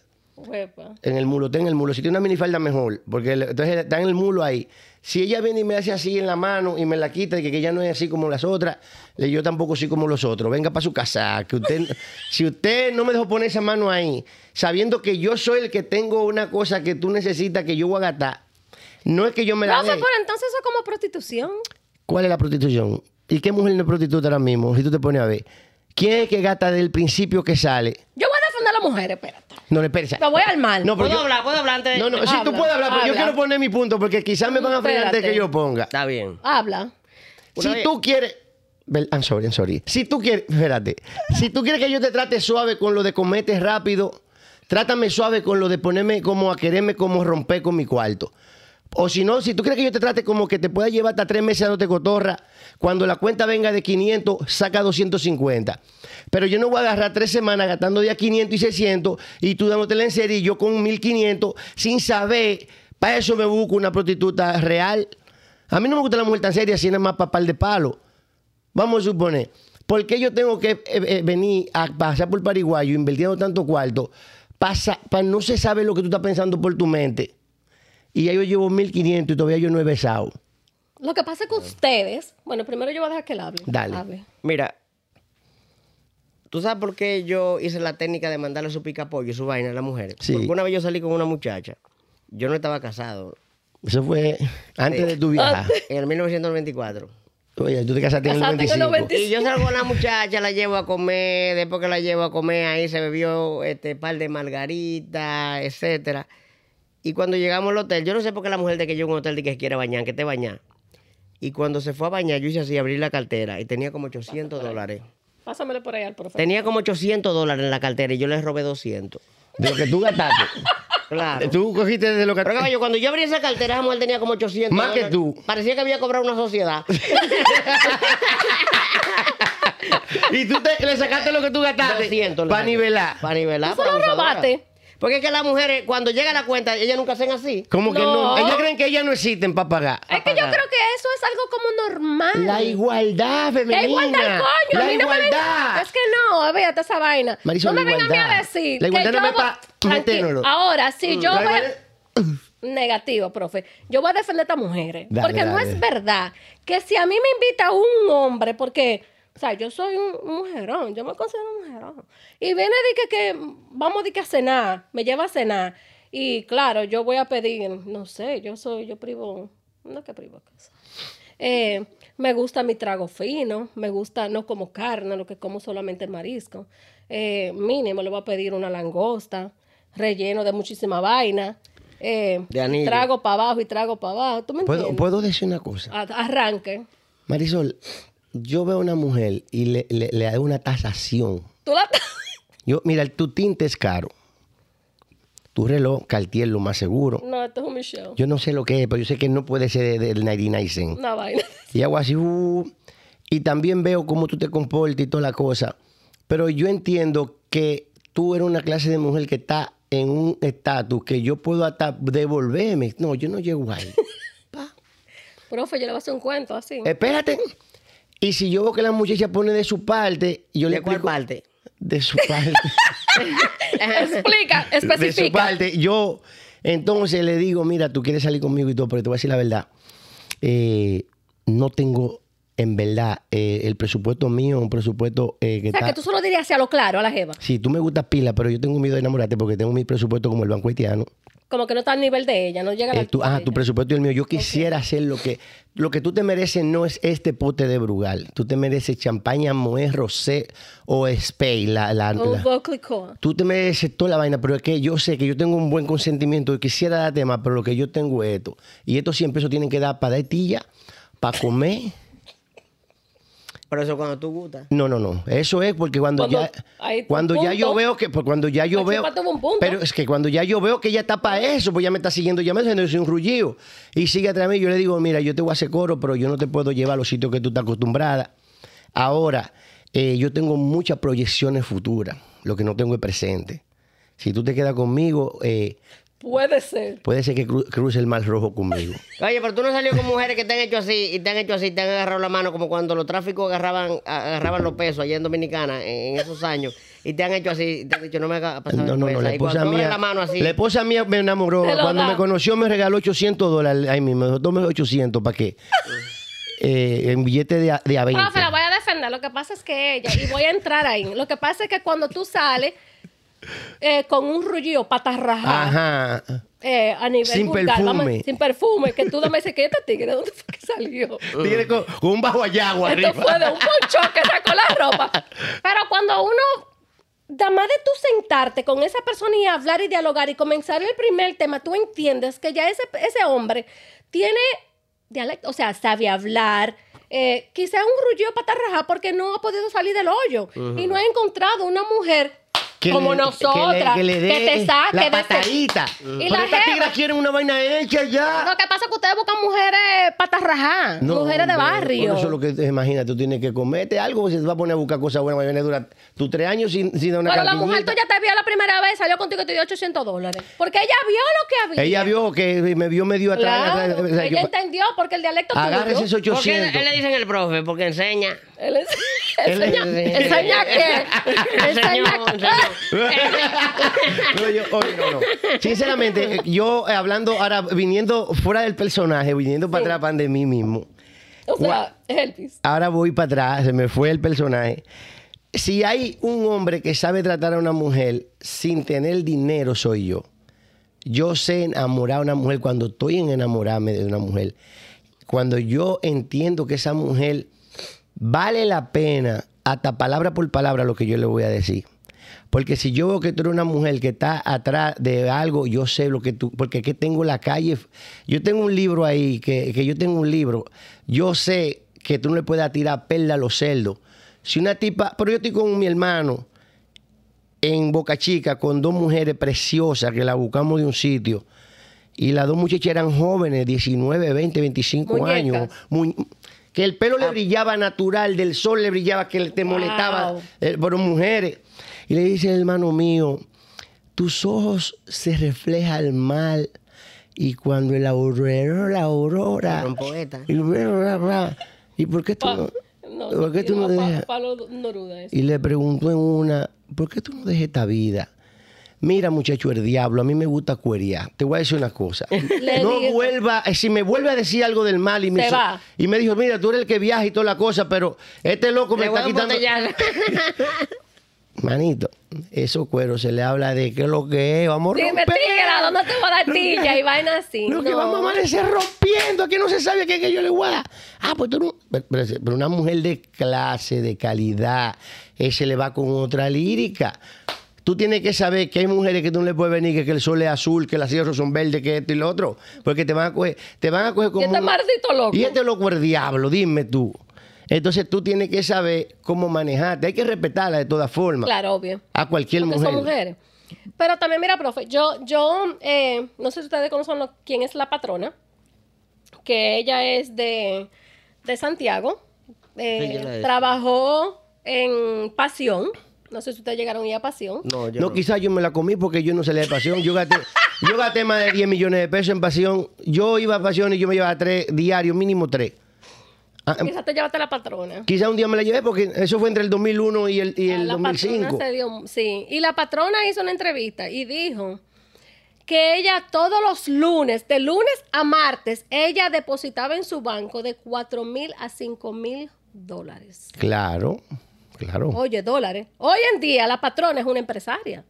En el mulo, está en el mulo. Si tiene una minifalda, mejor. Porque el- entonces está en el mulo ahí. Si ella viene y me hace así en la mano y me la quita, y que, que ella no es así como las otras, le yo tampoco soy como los otros. Venga para su casa. Que usted, si usted no me dejó poner esa mano ahí, sabiendo que yo soy el que tengo una cosa que tú necesitas que yo voy a gastar, no es que yo me la Profe, dé. pero entonces eso es como prostitución. ¿Cuál es la prostitución? ¿Y qué mujer no es prostituta ahora mismo? Si tú te pones a ver. ¿Quién es que gasta desde el principio que sale? Yo voy a defender a las mujeres, espérate. No, le espérese. Me voy al mal. No, ¿Puedo yo- hablar? ¿Puedo hablar antes de- No, no, sí, tú puedes hablar, pero yo quiero poner mi punto porque quizás me van a frenar antes de que Espérate. yo ponga. Está bien. Habla. Una Si vez- tú quieres. I'm sorry, I'm sorry. Si tú quieres, espérate. Si tú quieres que yo te trate suave con lo de comerte rápido, trátame suave con lo de ponerme como a quererme como romper con mi cuarto. O si no, si tú quieres que yo te trate como que te pueda llevar hasta tres meses dándote cotorra, cuando la cuenta venga de 500, saca 250. Pero yo no voy a agarrar tres semanas gastando ya 500 y 600 y tú dándotela en serio y yo con 1500 sin saber. Para eso me busco una prostituta real. A mí no me gusta la mujer tan seria, si no es más papal de palo. Vamos a suponer, ¿por qué yo tengo que eh, eh, venir a pasar por Paraguayo invirtiendo tanto cuarto para no se sabe lo que tú estás pensando por tu mente? Y ya yo llevo 1500 y todavía yo no he besado. Lo que pasa es que ustedes. Bueno, primero yo voy a dejar que él hable. Dale. Hable. Mira, ¿tú sabes por qué yo hice la técnica de mandarle su pica pollo y su vaina a las mujeres? Sí. Porque una vez yo salí con una muchacha. Yo no estaba casado. Eso fue antes de tu viaje. En el 1994. Oye, tú te casaste en el Casaste en el 95. Y yo salgo con la muchacha, la llevo a comer, después que la llevo a comer, ahí se bebió este par de margaritas, etcétera. Y cuando llegamos al hotel, yo no sé por qué la mujer de que a un hotel de que quiere bañar, que te bañar. Y cuando se fue a bañar, yo hice así, abrí la cartera y tenía como 800 dólares. Pásamele por ahí al profe. Tenía como 800 dólares en la cartera y yo le robé 200. De lo que tú gastaste. Claro. Tú cogiste de lo que Pero caballo, cuando yo abrí esa cartera, esa mujer tenía como 800 Más que tú. Parecía que había cobrado una sociedad. Y tú te- le sacaste lo que tú gastaste 200 le para nivelar. Para nivelar. ¿Tú se lo robaste? Porque es que las mujeres, cuando llega la cuenta, ellas nunca hacen así. Como que no. No. Ellas creen que ellas no existen para pagar. Es que yo creo que eso es algo como normal. La igualdad femenina. La igualdad, coño. a La no me igualdad. Es que no, véate esa vaina. Marisol, no me vengan a mí a decir. La igualdad que no yo pa' Tranqui- metérnoslo. Ahora, si yo La voy. igualdad- Negativo, profe. Yo voy a defender a estas mujeres. Dale, porque no es verdad que si a mí me invita un hombre, porque, o sea, yo soy un mujerón, yo me considero un mujerón. Y viene de que, que vamos de que a cenar, me lleva a cenar. Y claro, yo voy a pedir, no sé, yo soy, yo privo, no que privo casa. Eh, me gusta mi trago fino, me gusta, no como carne, lo que como solamente marisco. Eh, mínimo le voy a pedir una langosta, relleno de muchísima vaina. Eh, De anillo. trago para abajo y trago para abajo. ¿Tú me ¿Puedo, entiendes? puedo decir una cosa. A- Arranque. Marisol, yo veo a una mujer y le, le, le hago una tasación. Tú la Yo, mira, tu tinte es caro. Tu reloj, Cartier, lo más seguro. No, esto es un Michelle. Yo no sé lo que es, pero yo sé que no puede ser del 99 cent. Una vaina. Y hago así, uh, y también veo cómo tú te comportas y toda la cosa. Pero yo entiendo que tú eres una clase de mujer que está en un estatus que yo puedo hasta devolverme. No, yo no llego ahí. Profe, yo le voy a hacer un cuento así. Espérate. Y si yo veo que la muchacha pone de su parte, yo le ¿De cuál explico- parte? De su parte. Explica, de su especifica. parte. Yo entonces le digo, mira, tú quieres salir conmigo y todo, pero te voy a decir la verdad. Eh, no tengo, en verdad, eh, el presupuesto mío, un presupuesto eh, que O sea, está... que tú solo dirías hacia lo claro a la jeva. Sí, tú me gustas pila, pero yo tengo miedo de enamorarte porque tengo mi presupuesto como el banco haitiano. Como que no está al nivel de ella, no llega a la Eh, tú- ah, de tu ella. presupuesto y el mío. Yo quisiera hacer lo que lo que tú te mereces no es este pote de Brugal. Tú te mereces champaña, Moët, Rosé o Spey. La, la, O la-. Tú te mereces toda la vaina, pero es que yo sé que yo tengo un buen consentimiento y quisiera darte más, pero lo que yo tengo es esto. Y estos 100 pesos tienen que dar para dar tilla, para comer. Por eso cuando tú gustas. No, no, no. Eso es porque cuando, Cuando- ya cuando ya yo veo que pues cuando ya yo veo chúpate un punto. pero es que cuando ya yo veo que ella está para eso, pues ya me está siguiendo, ya me está haciendo un rullido y sigue atrás de mí, yo le digo, mira, yo te voy a hacer coro, pero yo no te puedo llevar a los sitios que tú estás acostumbrada. Ahora, eh, yo tengo muchas proyecciones futuras, lo que no tengo es presente. Si tú te quedas conmigo, eh, Puede ser. puede ser que cru- cruce el mar rojo conmigo. Oye, pero tú no salió con mujeres que te han hecho así y te han hecho así, te han agarrado la mano como cuando los tráficos agarraban, agarraban los pesos allá en Dominicana en, en esos años y te han hecho así, y te han dicho no me hagas pasar No, no, no, vergüenza". la Y cuando esposa mía, la mano así. la esposa mía me enamoró. Cuando da. me conoció me regaló 800 dólares ahí mismo. Me dijo, tome 800, ¿para qué? Eh, en billete de a, de a 20. Profe, la voy a defender. Lo que pasa es que ella, y voy a entrar ahí. Lo que pasa es que cuando tú sales eh, con un rullillo patas rajadas, Ajá. eh, a nivel Sin vulgar, perfume. sin perfume, que tú me dices que este tigre, ¿dónde fue que salió? Tigre con, con un bajo allagua Esto arriba. fue de un poncho que sacó la ropa. Pero cuando uno, además de tú sentarte con esa persona y hablar y dialogar y comenzar el primer tema, tú entiendes que ya ese, ese hombre tiene dialecto, o sea, sabe hablar. Eh, quizá un rullido para rajar porque no ha podido salir del hoyo y no ha encontrado una mujer Que como le- nosotras que, le, que le dé te saque la de ese- patadita. Y Pero estas tigras quieren una vaina hecha ya. Lo que pasa es que ustedes buscan mujeres patas rajadas, No, mujeres de barrio. Eso lo que te imaginas, tú tienes que comerte algo, si te vas a poner a buscar cosas buenas, va a durar tus tres años sin, sin dar una Pero la mujer cartillita. tuya te vio la primera vez, salió contigo y te dio 800 dólares. Porque ella vio lo que había. Ella vio que me vio medio atrás. Claro, atrás, o sea, ella yo- entendió porque el dialecto Agárrese esos ¿Por qué 800. él le dicen el profe? Porque enseña. Él es- enseña, enseña qué. Enseña. No, yo- oye, no, no. Sinceramente, yo eh, hablando ahora, viniendo fuera del personaje, viniendo para atrás pan de mí mismo, O sea, Elvis. ahora voy para atrás, se me fue el personaje. Si hay un hombre que sabe tratar a una mujer sin tener dinero, soy yo. Yo sé enamorar a una mujer cuando estoy en enamorarme de una mujer. Cuando yo entiendo que esa mujer vale la pena, hasta palabra por palabra, lo que yo le voy a decir. Porque si yo veo que tú eres una mujer que está atrás de algo, yo sé lo que tú, porque aquí tengo la calle, yo tengo un libro ahí, que, que yo tengo un libro, yo sé que tú no le puedes tirar perla a los cerdos. Si una tipa, pero yo estoy con mi hermano en Boca Chica con dos mujeres preciosas que la buscamos de un sitio. Y las dos muchachas eran jóvenes, 19, 20, 25 Muñecas. años. Mu- que el pelo Ah. le brillaba natural, del sol le brillaba, que te Wow. molestaba. eh, pero mujeres. Y le dice, hermano mío, tus ojos se refleja el mal. Y cuando el aurora, la aurora. Son poetas. Y, bla, bla, bla. ¿Y por qué tú Pa- no? no, ¿Por qué tú no pa- dejas? Y le preguntó en una, ¿por qué tú no dejas esta vida? Mira, muchacho, el diablo, a mí me gusta cuerear. Te voy a decir una cosa. Le no digo- vuelva, eh, si me vuelve a decir algo del mal y me, y me dijo, mira, tú eres el que viaja y toda la cosa, pero este loco me Le está quitando. Manito, esos cueros se le habla de qué es lo que es, vamos a Dime, romper. tigra, ¿dónde te voy a dar tilla y vaina así? No, que No. vamos a amanecer rompiendo, aquí no se sabe qué que yo le voy a dar. Ah, pues tú no. Pero, una mujer de clase, de calidad, ese le va con otra lírica. Tú tienes que saber que hay mujeres que tú no le puedes venir, que, que el sol es azul, que las cierros son verdes, que esto y lo otro. Porque te van a coger, te van a coger como. este un- maldito loco. Y este loco es el diablo, dime tú. Entonces tú tienes que saber cómo manejarte. Hay que respetarla de todas formas. Claro, obvio. A cualquier Porque mujer. son mujeres. Pero también, mira, profe, yo, yo, eh, no sé si ustedes conocen lo- quién es la patrona, que ella es de, de Santiago, eh, Sí, trabajó en Pasión, no sé si ustedes llegaron a ir a Pasión. No, yo No, no. quizás yo me la comí porque yo no salía de pasión. Yo gasté, yo gasté más de 10 millones de pesos en pasión. Yo iba a pasión y yo me llevaba tres diarios, mínimo tres. Ah, Quizás te llevaste la patrona. quizás un día me la llevé porque eso fue entre el 2001 y el, y el la 2005. patrona se dio, sí. Y la patrona hizo una entrevista y dijo que ella todos los lunes, de lunes a martes, ella depositaba en su banco de 4 mil a 5 mil dólares. Claro, claro. Oye, dólares. Hoy en día la patrona es una empresaria.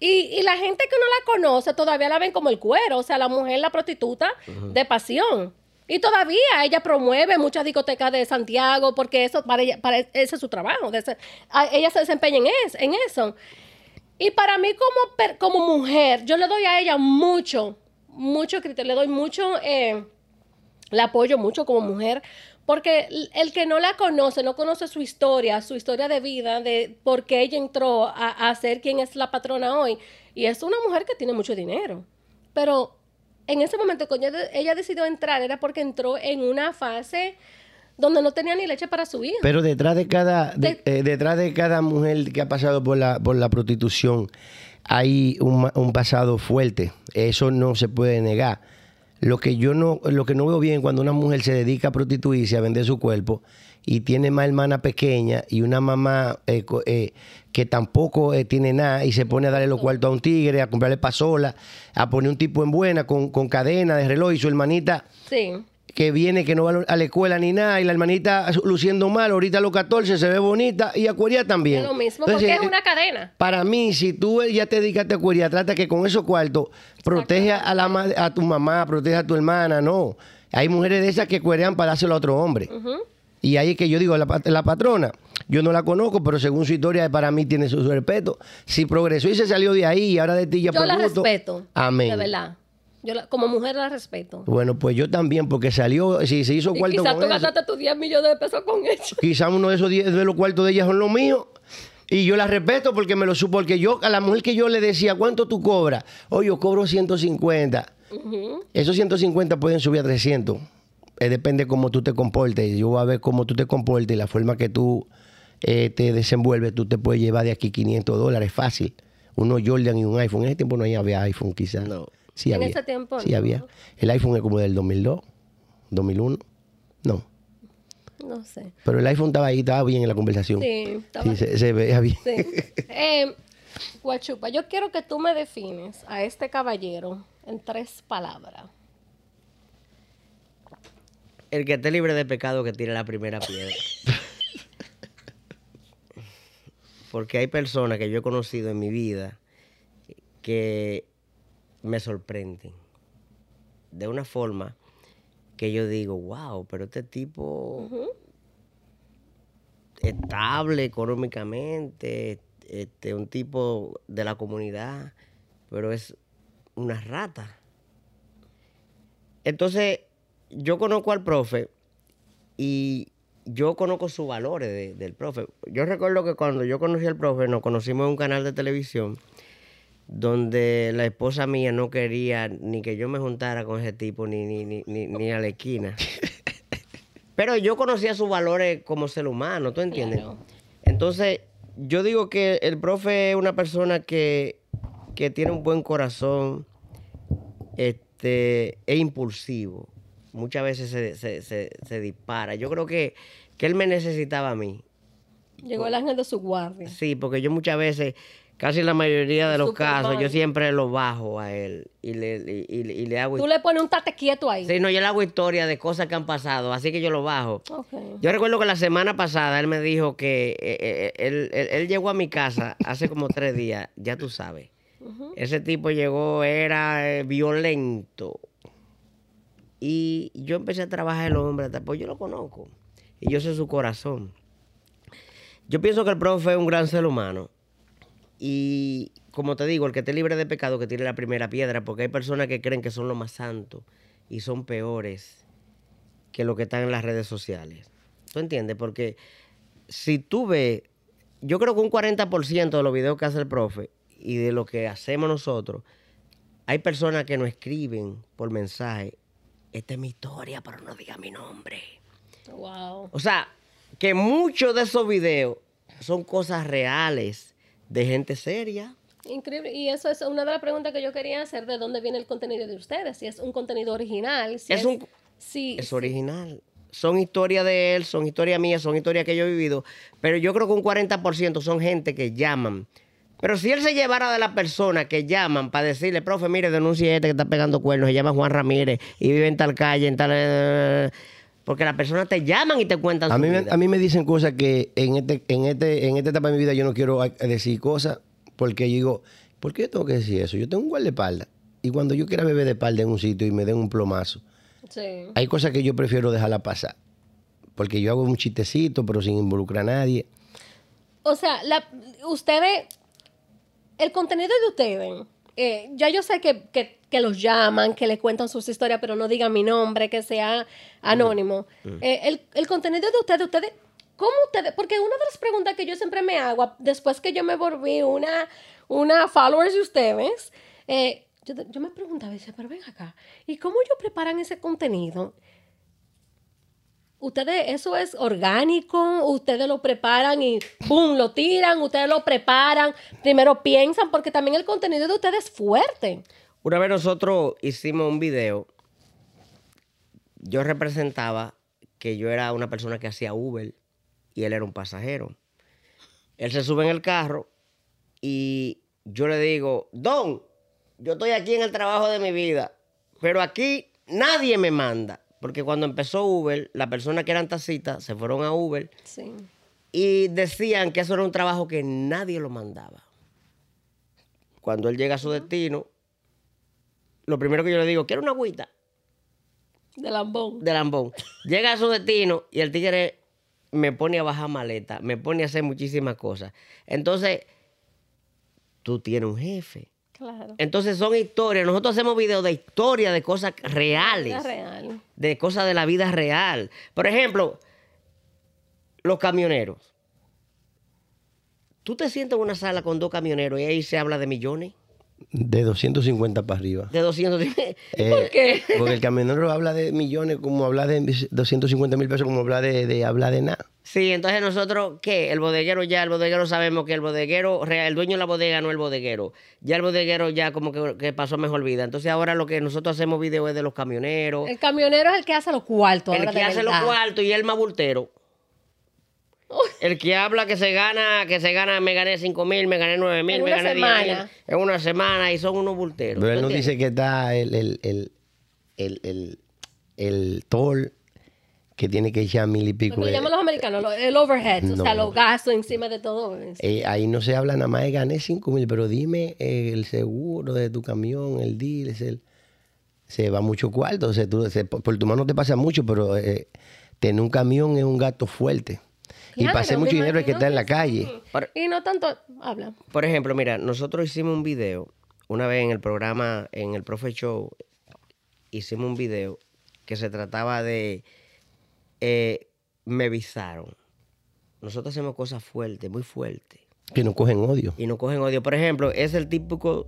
Y, y la gente que no la conoce todavía la ven como el cuero, o sea, la mujer, la prostituta de pasión. Y todavía ella promueve muchas discotecas de Santiago porque eso para ella, para ese es su trabajo. de ese- a- ella se desempeña en, es- en eso. Y para mí como, per- como mujer, yo le doy a ella mucho, mucho criterio, le doy mucho, eh, la apoyo mucho como mujer, porque el- que no la conoce, no conoce su historia, su historia de vida, de por qué ella entró a, a ser quien es la patrona hoy. Y es una mujer que tiene mucho dinero. Pero en ese momento, cuando ella, ella decidió entrar, era porque entró en una fase donde no tenía ni leche para su hija. Pero detrás de cada, de- De- eh, detrás de cada mujer que ha pasado por la, por la prostitución hay un, un pasado fuerte. Eso no se puede negar. Lo que yo no, lo que no veo bien cuando una mujer se dedica a prostituirse, a vender su cuerpo, y tiene más hermana pequeña y una mamá eh, eh, que tampoco eh, tiene nada y se pone a darle los cuartos a un tigre, a comprarle pasola, a poner un tipo en buena con, con cadena de reloj y su hermanita Sí. Que viene, que no va a la escuela ni nada, y la hermanita luciendo mal, ahorita a los 14 se ve bonita, y acuaria también. Es lo mismo, Entonces, porque es eh, una cadena. Para mí, si tú ya te dedicaste a acuaria, trata que con esos cuartos protege a, la, a tu mamá, protege a tu hermana, no. Hay mujeres de esas que cuerean para dárselo a otro hombre. Y ahí es que yo digo, la, la patrona, yo no la conozco, pero según su historia, para mí tiene su, su respeto. Si progresó y se salió de ahí, y ahora de ti ya Yo por la gusto, respeto. Amén. De verdad. Yo la- como mujer la respeto. Bueno, pues yo también, porque salió, si se hizo Y cuarto quizás con tú gastaste tus 10 millones de pesos con eso. Quizás uno de esos 10 de los cuartos de ella son los míos. Y yo la respeto porque me lo supo. Porque yo, a la mujer que yo le decía, ¿cuánto tú cobras? Oye, yo cobro 150. Esos 150 pueden subir a 300. Eh, depende cómo tú te comportes. Yo voy a ver cómo tú te comportes y la forma que tú eh, te desenvuelves. Tú te puedes llevar de aquí 500 dólares fácil. Uno Jordan y un iPhone. En ese tiempo no había iPhone, quizás. No. Sí En había. ese tiempo Sí no. había. El iPhone es como del 2002, 2001. No. No sé. Pero el iPhone estaba ahí, estaba bien en la conversación. Sí, estaba- Sí, se, se veía bien. Sí. Eh, Guachupa, yo quiero que tú me defines a este caballero en tres palabras. El que esté libre de pecado que tire la primera piedra. Porque hay personas que yo he conocido en mi vida que me sorprenden. De una forma que yo digo, wow, pero este tipo estable económicamente, este, un tipo de la comunidad, pero es una rata. Entonces, yo conozco al profe y yo conozco sus valores de- del profe. Yo recuerdo que cuando yo conocí al profe, nos conocimos en un canal de televisión donde la esposa mía no quería ni que yo me juntara con ese tipo ni, ni, ni, ni, ni a la esquina. Pero yo conocía sus valores como ser humano, ¿tú entiendes? Claro. Entonces, yo digo que el profe es una persona que, que tiene un buen corazón, este, es impulsivo. Muchas veces se, se- se- se dispara. Yo creo que, que él me necesitaba a mí. Llegó el ángel de su guardia. Sí, porque yo muchas veces, casi la mayoría de los casos, yo siempre lo bajo a él y le, y, y- y le hago... Tú le pones un tate quieto ahí. Sí, no, yo le hago historia de cosas que han pasado, así que yo lo bajo. Yo recuerdo que la semana pasada él me dijo que eh, eh, él, él- él llegó a mi casa hace como tres días, ya tú sabes. Ese tipo llegó, era eh, violento. Y yo empecé a trabajar el hombre, pues yo lo conozco. Y yo sé su corazón. Yo pienso que el profe es un gran ser humano. Y como te digo, el que esté libre de pecado, que tire la primera piedra, porque hay personas que creen que son lo más santos y son peores que lo que están en las redes sociales. ¿Tú entiendes? Porque si tú ves, yo creo que un 40% de los videos que hace el profe y de lo que hacemos nosotros, hay personas que nos escriben por mensaje, esta es mi historia, pero no diga mi nombre. Wow. O sea, que muchos de esos videos son cosas reales de gente seria. Increíble. Y eso es una de las preguntas que yo quería hacer, de dónde viene el contenido de ustedes. Si es un contenido original. Si Es es, un- si- Es original. Son historias de él, son historias mías, son historias que yo he vivido. Pero yo creo que un 40% son gente que llaman. Pero si él se llevara de la persona que llaman para decirle, profe, mire, denuncie a este que está pegando cuernos, se llama Juan Ramírez y vive en tal calle, en tal... Porque las personas te llaman y te cuentan A su mí, me, vida. a mí me dicen cosas que en, este, en, este, en esta etapa de mi vida yo no quiero decir cosas porque yo digo, ¿por qué yo tengo que decir eso? Yo tengo un guardaespaldas. Y cuando yo quiera beber de espalda en un sitio y me den un plomazo, Sí. hay cosas que yo prefiero dejarla pasar. Porque yo hago un chistecito, pero sin involucrar a nadie. O sea, la, ustedes, el contenido de ustedes, eh, ya yo sé que, que- que los llaman, que les cuentan sus historias, pero no digan mi nombre, que sea anónimo. Eh, el, el contenido de ustedes, ustedes, ¿cómo ustedes? Porque una de las preguntas que yo siempre me hago, después que yo me volví una, una followers de ustedes, eh, yo, yo me preguntaba, decía, pero ven acá, ¿y cómo ellos preparan ese contenido? Ustedes, eso es orgánico, ustedes lo preparan y ¡pum! lo tiran, ustedes lo preparan, primero piensan, porque también el contenido de ustedes es fuerte. Una vez nosotros hicimos un video, yo representaba que yo era una persona que hacía Uber y él era un pasajero. Él se sube en el carro y yo le digo, Don, yo estoy aquí en el trabajo de mi vida, pero aquí nadie me manda. Porque cuando empezó Uber, las personas que eran tacitas se fueron a Uber Sí. y decían que eso era un trabajo que nadie lo mandaba. Cuando él llega a su destino, lo primero que yo le digo, quiero una agüita De lambón. de lambón. Llega a su destino y el tigre me pone a bajar maleta, me pone a hacer muchísimas cosas. Entonces, tú tienes un jefe. Claro. Entonces son historias. Nosotros hacemos videos de historias de cosas reales. Es real. De cosas de la vida real. Por ejemplo, los camioneros. Tú te sientas en una sala con dos camioneros y ahí se habla de millones. De 250 para arriba. De 200. Eh, ¿Por qué? Porque el camionero habla de millones, como habla de 250 mil pesos, como habla de, de habla de nada. Sí, entonces nosotros, ¿qué? El bodeguero ya, el bodeguero sabemos que el bodeguero, el dueño de la bodega no el bodeguero. Ya el bodeguero ya como que, que pasó mejor vida. Entonces ahora lo que nosotros hacemos videos es de los camioneros. El camionero es el que hace los cuartos. El ahora que hace los cuartos y el más bultero. El que habla que se gana, que se gana, me gané 5 mil, me gané 9 mil, En me una gané 10 mil semana. en una semana y son unos bulteros. Pero él ¿Tú no dice que está el, el, el, el, el, el toll que tiene que echar mil y Lo pico. que le de- llaman los americanos, lo- el overhead, o sea, los gastos encima de todo. Eh, ahí no se habla nada más de gané 5 mil, pero dime eh, el seguro de tu camión, el deal, es el, se va mucho cuarto. O sea, tú, se- por, por tu mano te pasa mucho, pero eh, tener un camión es un gasto fuerte. y Claro, me mucho dinero hay que estar en la calle. Por- Y no tanto, habla. Por ejemplo, mira, nosotros hicimos un video, una vez en el programa, en el Profe Show, hicimos un video que se trataba de eh, me visaron. Nosotros hacemos cosas fuertes, muy fuertes. Que no cogen odio. Y nos cogen odio. Por ejemplo, es el típico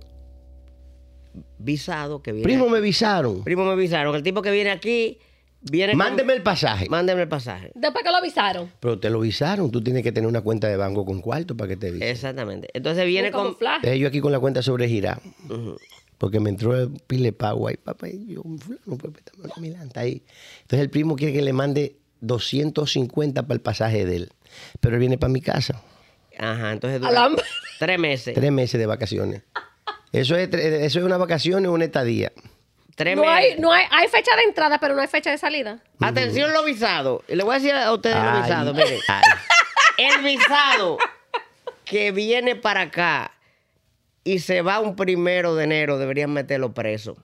visado que viene. Primo, aquí. me visaron. Primo me visaron. El tipo que viene aquí, viene con- Mándeme el pasaje. Mándeme el pasaje. Después que lo avisaron. Pero te lo visaron. Tú tienes que tener una cuenta de banco con cuarto para que te visen. Exactamente. Entonces viene con. Eh, yo aquí con la cuenta sobregirada. Ujú. Porque me entró el pile pago ahí, papá, y yo, fulano, pues, milanta ahí. Entonces el primo quiere que le mande 250 para el pasaje de él. Pero él viene para mi casa. Ajá, entonces dura Alambre. tres meses. Tres meses de vacaciones. Eso es, eso es una vacación o una estadía. Tres No hay, meses. no hay, hay fecha de entrada, pero no hay fecha de salida. Atención, los visados. Y le voy a decir a ustedes los Ay, visados. Miren, ay. el visado que viene para acá y se va un primero de enero, deberían meterlo preso.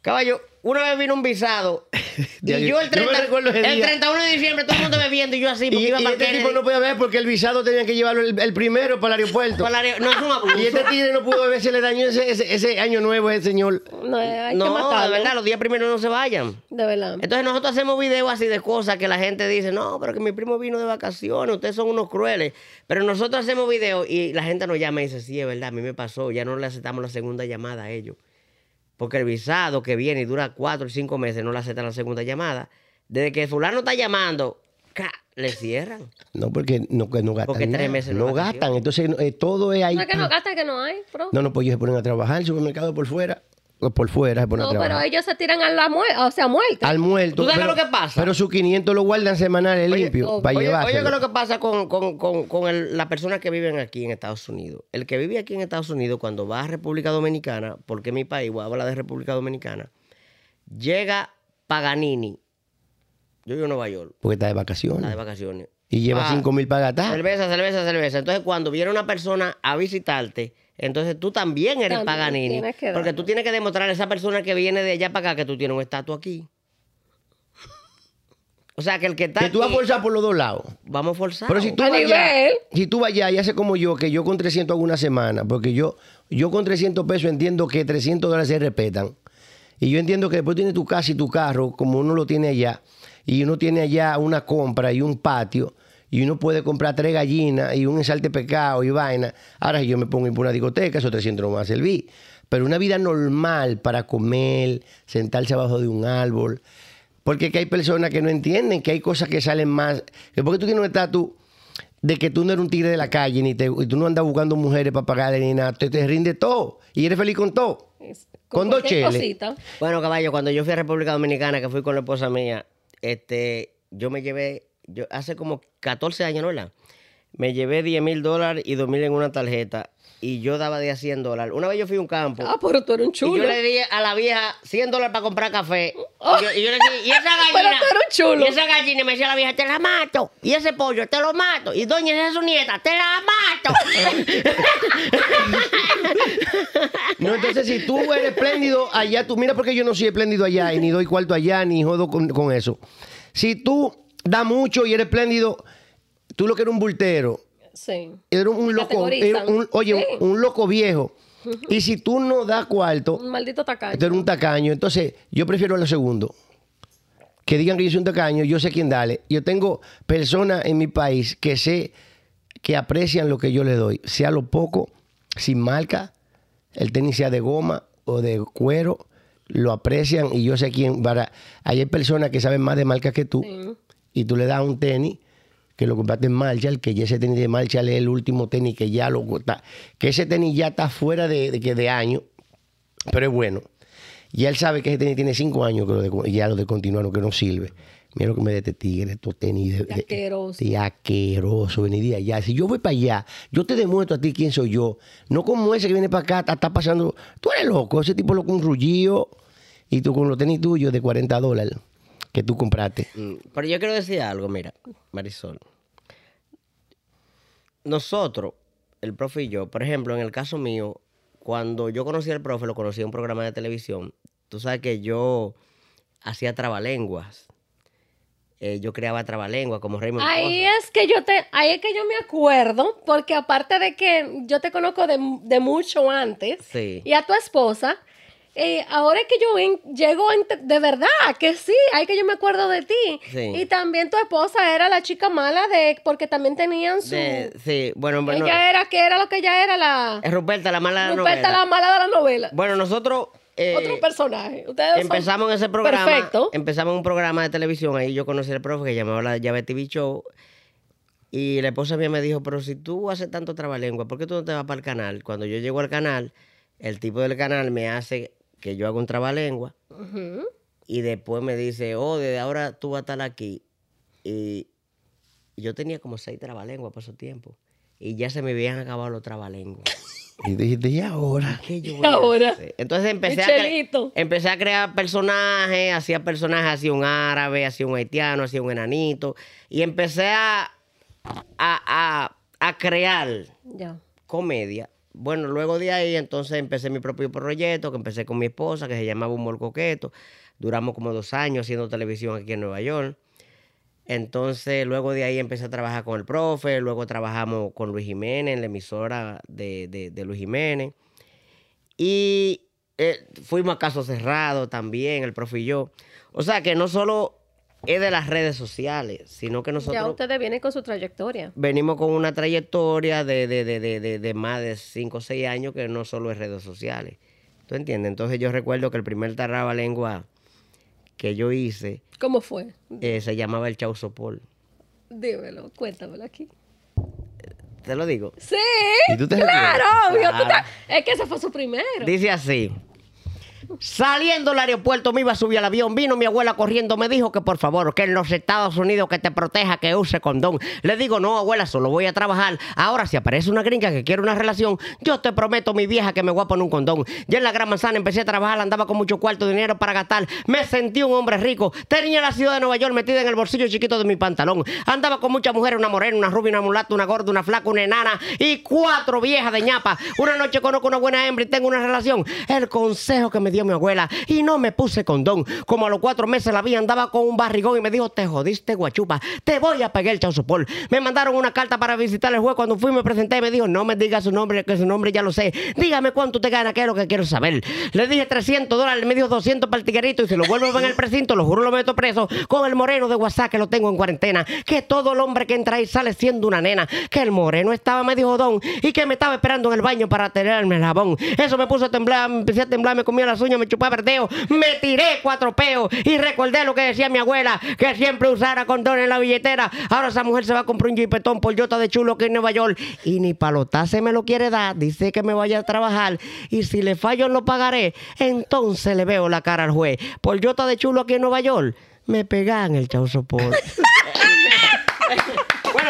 Caballo, una vez vino un visado y yo yo- el, yo me 30 recuerdo ese el día. 31 de diciembre todo el mundo bebiendo y yo así Y, porque iba y este tipo no podía ver porque el visado tenía que llevarlo el, el primero para el aeropuerto. Para la- No es un abuso. Y este tigre no pudo beber, se le dañó ese, ese, ese año nuevo a ese señor. No, hay que No, matarlo. de verdad, los días primeros no se vayan. De verdad. Entonces nosotros hacemos videos así de cosas que la gente dice, no, pero que mi primo vino de vacaciones, ustedes son unos crueles. Pero nosotros hacemos videos y la gente nos llama y dice, sí, es verdad, a mí me pasó, ya no le aceptamos la segunda llamada a ellos. Porque el visado que viene y dura cuatro o cinco meses no le aceptan la segunda llamada. Desde que fulano está llamando, ¡ca! le cierran. No, porque no, que no gastan. Porque tres meses no vacaciones. gastan. Entonces eh, todo es ahí. No es que no gasta, que no hay, bro. No, no, pues ellos se ponen a trabajar, el supermercado por fuera. O Por fuera se ponen No, a trabajar. pero ellos se tiran a la muerte, o sea, muerte. Al muerto. ¿Tú sabes pero, lo que pasa? Pero sus 500 lo guardan semanales Oye, limpio oh, para Oye, oye. ¿qué es lo que pasa con, con, con, con el- las personas que viven aquí en Estados Unidos? El que vive aquí en Estados Unidos, cuando va a República Dominicana, porque mi país, voy a hablar de República Dominicana, llega Paganini. Yo vivo en Nueva York, Porque está de vacaciones. está de vacaciones. Y lleva Ah, 5 mil para gastar. Cerveza, cerveza, cerveza. Entonces, cuando viene una persona a visitarte, entonces tú también eres También Paganini. Porque tú tienes que demostrar a esa persona que viene de allá para acá que tú tienes un estatus aquí. O sea, que el que está Que tú vas a forzar por los dos lados. vamos a forzar. Pero si tú A vas allá, si tú vas allá y haces como yo, que yo con 300 hago una semana, porque yo, yo con 300 pesos entiendo que 300 dólares se respetan. Y yo entiendo que después tienes tu casa y tu carro, como uno lo tiene allá, y uno tiene allá una compra y un patio, y uno puede comprar tres gallinas y un ensalte de pescado y vaina. Ahora si yo me pongo a ir por una discoteca, esos 300 no me van a servir. Pero una vida normal para comer, sentarse abajo de un árbol, Porque que hay personas que no entienden que hay cosas que salen más. Que porque tú tienes un estatus de que tú no eres un tigre de la calle, ni te, y tú no andas buscando mujeres para pagarle ni nada, te, te rinde todo y eres feliz con todo. Es- Con dos cheles. Bueno, caballo, cuando yo fui a República Dominicana, que fui con la esposa mía, este, yo me llevé, yo hace como 14 años, ¿no? ¿verdad? Me llevé 10 mil dólares y 2 mil en una tarjeta y yo daba de a 100 dólares. Una vez yo fui a un campo Ah, pero tú eres un y chulo. yo le di a la vieja 100 dólares para comprar café. Oh. Y, yo, y yo le dije, y esa Pero gallina. tú eres un chulo. Y esa gallina me decía la vieja, te la mato. Y ese pollo, te lo mato. Y doña, esa es su nieta, te la mato. No, entonces si tú eres espléndido allá, tú mira porque yo no soy espléndido allá y ni doy cuarto allá ni jodo con, con eso. Si tú das mucho y eres espléndido, tú lo que eres un bultero, Sí. eres un loco, eres un- oye, Sí. un, un loco viejo. Y si tú no das cuarto, Un maldito tacaño. tú eres un tacaño. Entonces, yo prefiero lo segundo. Que digan que yo soy un tacaño, yo sé quién darle. Yo tengo personas en mi país que sé que aprecian lo que yo les doy, sea lo poco, sin marca, el tenis sea de goma o de cuero, lo aprecian y yo sé quién. Para, ahí hay personas que saben más de marca que tú Sí. Y tú le das un tenis que lo compraste en Marshall, que ya ese tenis de Marshall es el último tenis que ya lo está, que ese tenis ya está fuera de, de, de año, pero es bueno. Y él sabe que ese tenis tiene cinco años que lo de- ya lo descontinuaron, que no sirve. Mira lo que me de este tigre, estos tenis de, De asqueroso. de asqueroso, venir de allá. Si yo voy para allá, yo te demuestro a ti quién soy yo. No como ese que viene para acá, está, está pasando. Tú eres loco, ese tipo loco, un rullío. Y tú con los tenis tuyos de 40 dólares que tú compraste. Mm, Pero yo quiero decir algo, mira, Marisol. Nosotros, el profe y yo, por ejemplo, en el caso mío, cuando yo conocí al profe, lo conocí en un programa de televisión. Tú sabes que yo hacía trabalenguas. Eh, yo creaba trabalenguas como Raymond Ahí es que yo te, ahí es que yo me acuerdo, porque aparte de que yo te conozco de, de mucho antes, Sí. y a tu esposa, eh, ahora es que yo en- llego a ent- de verdad, que sí, ahí que yo me acuerdo de ti. Sí. Y también tu esposa era la chica mala de, porque también tenían su... De- sí, bueno, bueno. ella era, ¿qué era lo que ella era? La... Es Ruperta, la mala de la Ruperta, novela. la mala de la novela. Bueno, nosotros... eh, Otro personaje. Ustedes Empezamos en ese programa. Perfecto. Empezamos en un programa de televisión. Ahí yo conocí al profe que llamaba la llave TV Show. Y la esposa mía me dijo, pero si tú haces tanto trabalengua, ¿por qué tú no te vas para el canal? Cuando yo llego al canal, el tipo del canal me hace que yo haga un trabalengua. Ujú. Y después me dice, oh, desde ahora tú vas a estar aquí. Y yo tenía como seis trabalenguas por esos tiempos. Y ya se me habían acabado los trabalenguas. Y dijiste, ¿y ahora? ¿Qué yo Y voy a ahora. hacer? Entonces empecé a, empecé a crear personajes, hacía personajes, hacía un árabe, hacía un haitiano, hacía un enanito. Y empecé a, a, a- a crear Ya. comedia. Bueno, luego de ahí entonces empecé mi propio proyecto, que empecé con mi esposa, que se llamaba Humor Coqueto. Duramos como dos años haciendo televisión aquí en Nueva York. Entonces, luego de ahí empecé a trabajar con el profe, luego trabajamos con Luis Jiménez, en la emisora de, de- Luis Jiménez. Y eh, fuimos a Caso Cerrado también, el profe y yo. O sea que no solo es de las redes sociales, sino que nosotros Ya ustedes vienen con su trayectoria. venimos con una trayectoria de, de, de, de, más de 5 o 6 años que no solo es redes sociales. ¿Tú entiendes? Entonces yo recuerdo que el primer lengua que yo hice ¿Cómo fue? eh, se llamaba el Chausopol. Dímelo, cuéntamelo aquí. ¿Te lo digo? Sí, ¿Y tú te claro, obvio. Claro. Es que ese fue su primero. Dice así. Saliendo del aeropuerto me iba a subir al avión, vino mi abuela corriendo, me dijo que por favor, que en los Estados Unidos que te proteja, que use condón. Le digo, no, abuela, solo voy a trabajar. Ahora, si aparece una gringa que quiere una relación, yo te prometo, mi vieja, que me voy a poner un condón. Ya en la Gran Manzana empecé a trabajar, andaba con mucho cuarto, dinero para gastar. Me sentí un hombre rico. Tenía la ciudad de Nueva York metida en el bolsillo chiquito de mi pantalón. Andaba con muchas mujeres, una morena, una rubia, una mulata, una gorda, una flaca, una enana y cuatro viejas de ñapa. Una noche conozco una buena hembra y tengo una relación. El consejo que me dio mi abuela y no me puse condón. Como a los cuatro meses la vi, andaba con un barrigón y me dijo, te jodiste, guachupa, te voy a pegar el chausopol. Me mandaron una carta para visitar el juez. Cuando fui me presenté y me dijo, no me diga su nombre, que su nombre ya lo sé. Dígame cuánto te gana, que es lo que quiero saber. Le dije 300 dólares, me dijo 200 para el tiguerito y si lo vuelvo a ver en el precinto, lo juro lo meto preso con el moreno de WhatsApp que lo tengo en cuarentena. Que todo el hombre que entra ahí sale siendo una nena. Que el moreno estaba medio jodón y que me estaba esperando en el baño para tenerme el jabón. Eso me puso a temblar, empecé a temblar, me comía las me chupaba el dedo, me tiré cuatro peos y recordé lo que decía mi abuela, que siempre usara condón en la billetera. Ahora esa mujer se va a comprar un jipetón por yota de chulo aquí en Nueva York y ni se me lo quiere dar, dice que me vaya a trabajar y si le fallo lo pagaré. Entonces le veo la cara al juez. Por yota de chulo aquí en Nueva York, me pegan el chau sopor.